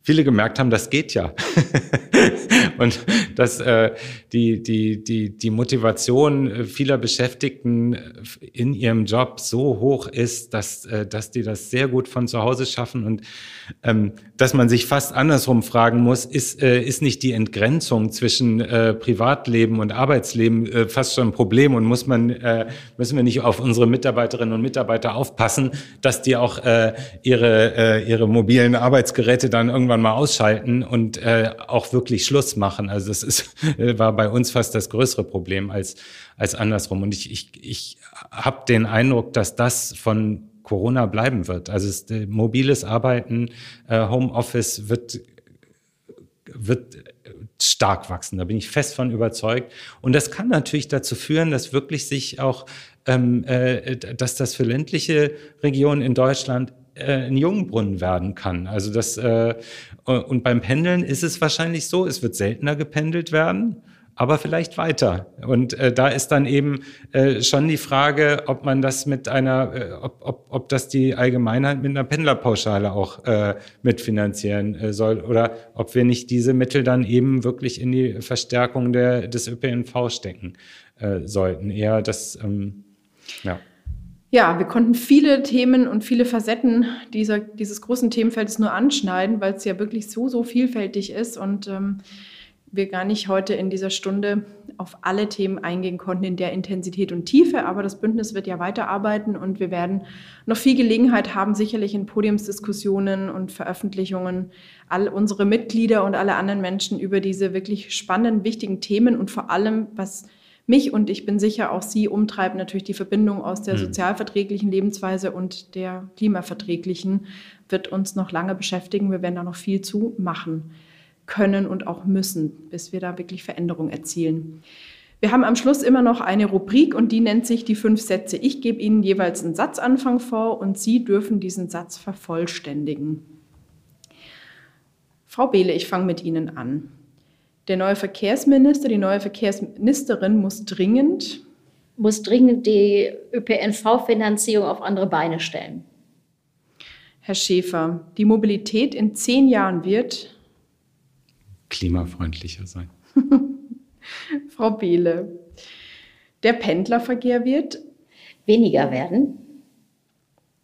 viele gemerkt haben, das geht ja. und dass äh, die, die, die, die Motivation vieler Beschäftigten in ihrem Job so hoch ist, dass, äh, dass die das sehr gut von zu Hause schaffen und ähm, dass man sich fast andersrum fragen muss, ist, äh, ist nicht die Entgrenzung zwischen äh, Privatleben und Arbeitsleben äh, fast schon ein Problem und muss man, äh, müssen wir nicht auf unsere Mitarbeiterinnen und Mitarbeiter aufpassen, dass die auch äh, ihre, äh, ihre mobilen Arbeitsgeräte dann irgendwann mal ausschalten und äh, auch wirklich Schluss machen. Also das ist, äh, war bei uns fast das größere Problem als, als andersrum. Und ich, ich, ich habe den Eindruck, dass das von Corona bleiben wird. Also es, äh, mobiles Arbeiten, äh, Homeoffice wird, wird stark wachsen. Da bin ich fest von überzeugt. Und das kann natürlich dazu führen, dass wirklich sich auch, ähm, äh, dass das für ländliche Regionen in Deutschland äh, ein Jungbrunnen werden kann. Also das äh, und beim Pendeln ist es wahrscheinlich so, es wird seltener gependelt werden aber vielleicht weiter. Und äh, da ist dann eben äh, schon die Frage, ob man das mit einer, äh, ob, ob, ob das die Allgemeinheit mit einer Pendlerpauschale auch äh, mitfinanzieren äh, soll oder ob wir nicht diese Mittel dann eben wirklich in die Verstärkung der, des ÖPNV stecken äh, sollten. Eher das, ähm, ja. Ja, wir konnten viele Themen und viele Facetten dieser, dieses großen Themenfeldes nur anschneiden, weil es ja wirklich so, so vielfältig ist und ähm, wir gar nicht heute in dieser Stunde auf alle Themen eingehen konnten in der Intensität und Tiefe, aber das Bündnis wird ja weiterarbeiten und wir werden noch viel Gelegenheit haben, sicherlich in Podiumsdiskussionen und Veröffentlichungen all unsere Mitglieder und alle anderen Menschen über diese wirklich spannenden, wichtigen Themen und vor allem, was mich und ich bin sicher auch Sie umtreibt, natürlich die Verbindung aus der mhm. sozialverträglichen Lebensweise und der klimaverträglichen, wird uns noch lange beschäftigen. Wir werden da noch viel zu machen können und auch müssen, bis wir da wirklich Veränderung erzielen. Wir haben am Schluss immer noch eine Rubrik und die nennt sich die fünf Sätze. Ich gebe Ihnen jeweils einen Satzanfang vor und Sie dürfen diesen Satz vervollständigen. Frau Behle, ich fange mit Ihnen an. Der neue Verkehrsminister, die neue Verkehrsministerin muss dringend muss dringend die ÖPNV-Finanzierung auf andere Beine stellen. Herr Schäfer, die Mobilität in zehn Jahren wird klimafreundlicher sein. Frau Behle, der Pendlerverkehr wird weniger werden.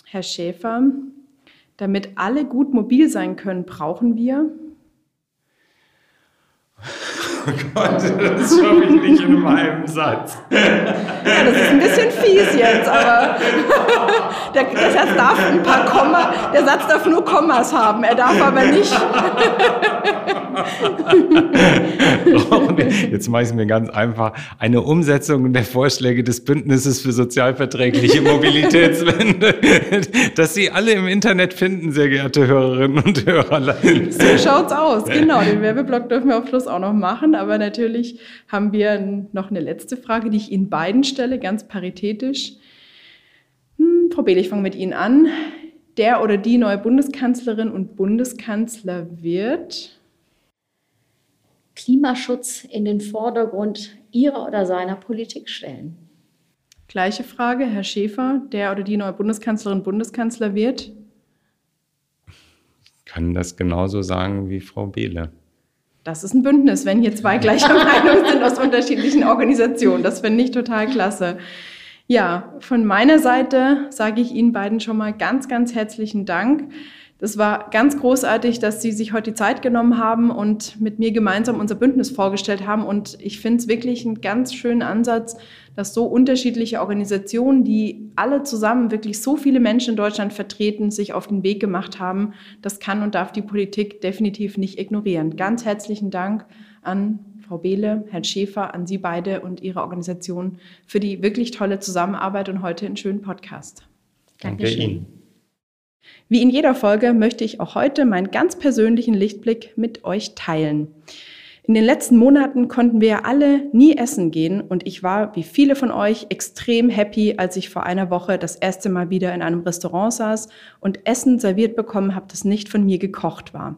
Herr Schäfer, damit alle gut mobil sein können, brauchen wir Oh Gott, das schaffe ich nicht in einem halben Satz. Ja, das ist ein bisschen fies jetzt, aber der, der, Satz darf ein paar Komma, der Satz darf nur Kommas haben, er darf aber nicht. Jetzt mache ich es mir ganz einfach. Eine Umsetzung der Vorschläge des Bündnisses für sozialverträgliche Mobilitätswende, dass Sie alle im Internet finden, sehr geehrte Hörerinnen und Hörer. So schaut's aus, genau. Den Werbeblock dürfen wir auf Schluss auch noch machen aber natürlich haben wir noch eine letzte Frage, die ich Ihnen beiden stelle, ganz paritätisch. Hm, Frau Behl, ich fange mit Ihnen an. Der oder die neue Bundeskanzlerin und Bundeskanzler wird Klimaschutz in den Vordergrund ihrer oder seiner Politik stellen. Gleiche Frage, Herr Schäfer, der oder die neue Bundeskanzlerin Bundeskanzler wird? Ich kann das genauso sagen wie Frau Behle. Das ist ein Bündnis, wenn hier zwei gleicher Meinung sind aus unterschiedlichen Organisationen. Das finde ich total klasse. Ja, von meiner Seite sage ich Ihnen beiden schon mal ganz, ganz herzlichen Dank. Das war ganz großartig, dass Sie sich heute die Zeit genommen haben und mit mir gemeinsam unser Bündnis vorgestellt haben. Und ich finde es wirklich einen ganz schönen Ansatz, dass so unterschiedliche Organisationen, die alle zusammen wirklich so viele Menschen in Deutschland vertreten, sich auf den Weg gemacht haben. Das kann und darf die Politik definitiv nicht ignorieren. Ganz herzlichen Dank an Frau Behle, Herrn Schäfer, an Sie beide und Ihre Organisation für die wirklich tolle Zusammenarbeit und heute einen schönen Podcast. Danke Dankeschön. Ihnen. Wie in jeder Folge möchte ich auch heute meinen ganz persönlichen Lichtblick mit euch teilen. In den letzten Monaten konnten wir alle nie essen gehen und ich war, wie viele von euch, extrem happy, als ich vor einer Woche das erste Mal wieder in einem Restaurant saß und Essen serviert bekommen habe, das nicht von mir gekocht war.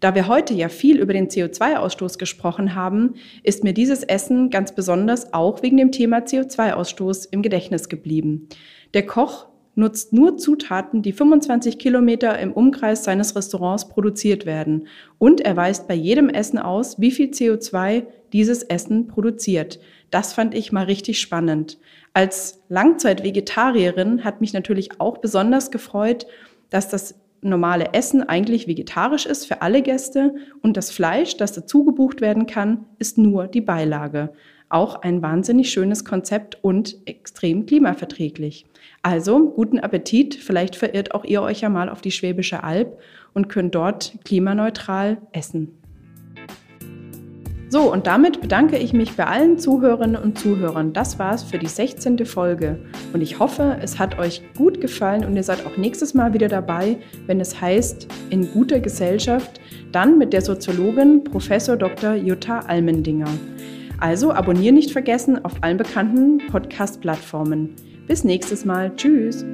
Da wir heute ja viel über den CO2-Ausstoß gesprochen haben, ist mir dieses Essen ganz besonders auch wegen dem Thema CO2-Ausstoß im Gedächtnis geblieben. Der Koch nutzt nur Zutaten, die 25 Kilometer im Umkreis seines Restaurants produziert werden. Und er weist bei jedem Essen aus, wie viel CO2 dieses Essen produziert. Das fand ich mal richtig spannend. Als Langzeit-Vegetarierin hat mich natürlich auch besonders gefreut, dass das normale Essen eigentlich vegetarisch ist für alle Gäste und das Fleisch, das dazu gebucht werden kann, ist nur die Beilage. Auch ein wahnsinnig schönes Konzept und extrem klimaverträglich. Also guten Appetit. Vielleicht verirrt auch ihr euch ja mal auf die Schwäbische Alb und könnt dort klimaneutral essen. So, und damit bedanke ich mich bei allen Zuhörerinnen und Zuhörern. Das war's für die 16. Folge. Und ich hoffe, es hat euch gut gefallen und ihr seid auch nächstes Mal wieder dabei, wenn es heißt In guter Gesellschaft, dann mit der Soziologin Prof. Dr. Jutta Almendinger. Also abonnieren nicht vergessen auf allen bekannten Podcast-Plattformen. Bis nächstes Mal. Tschüss.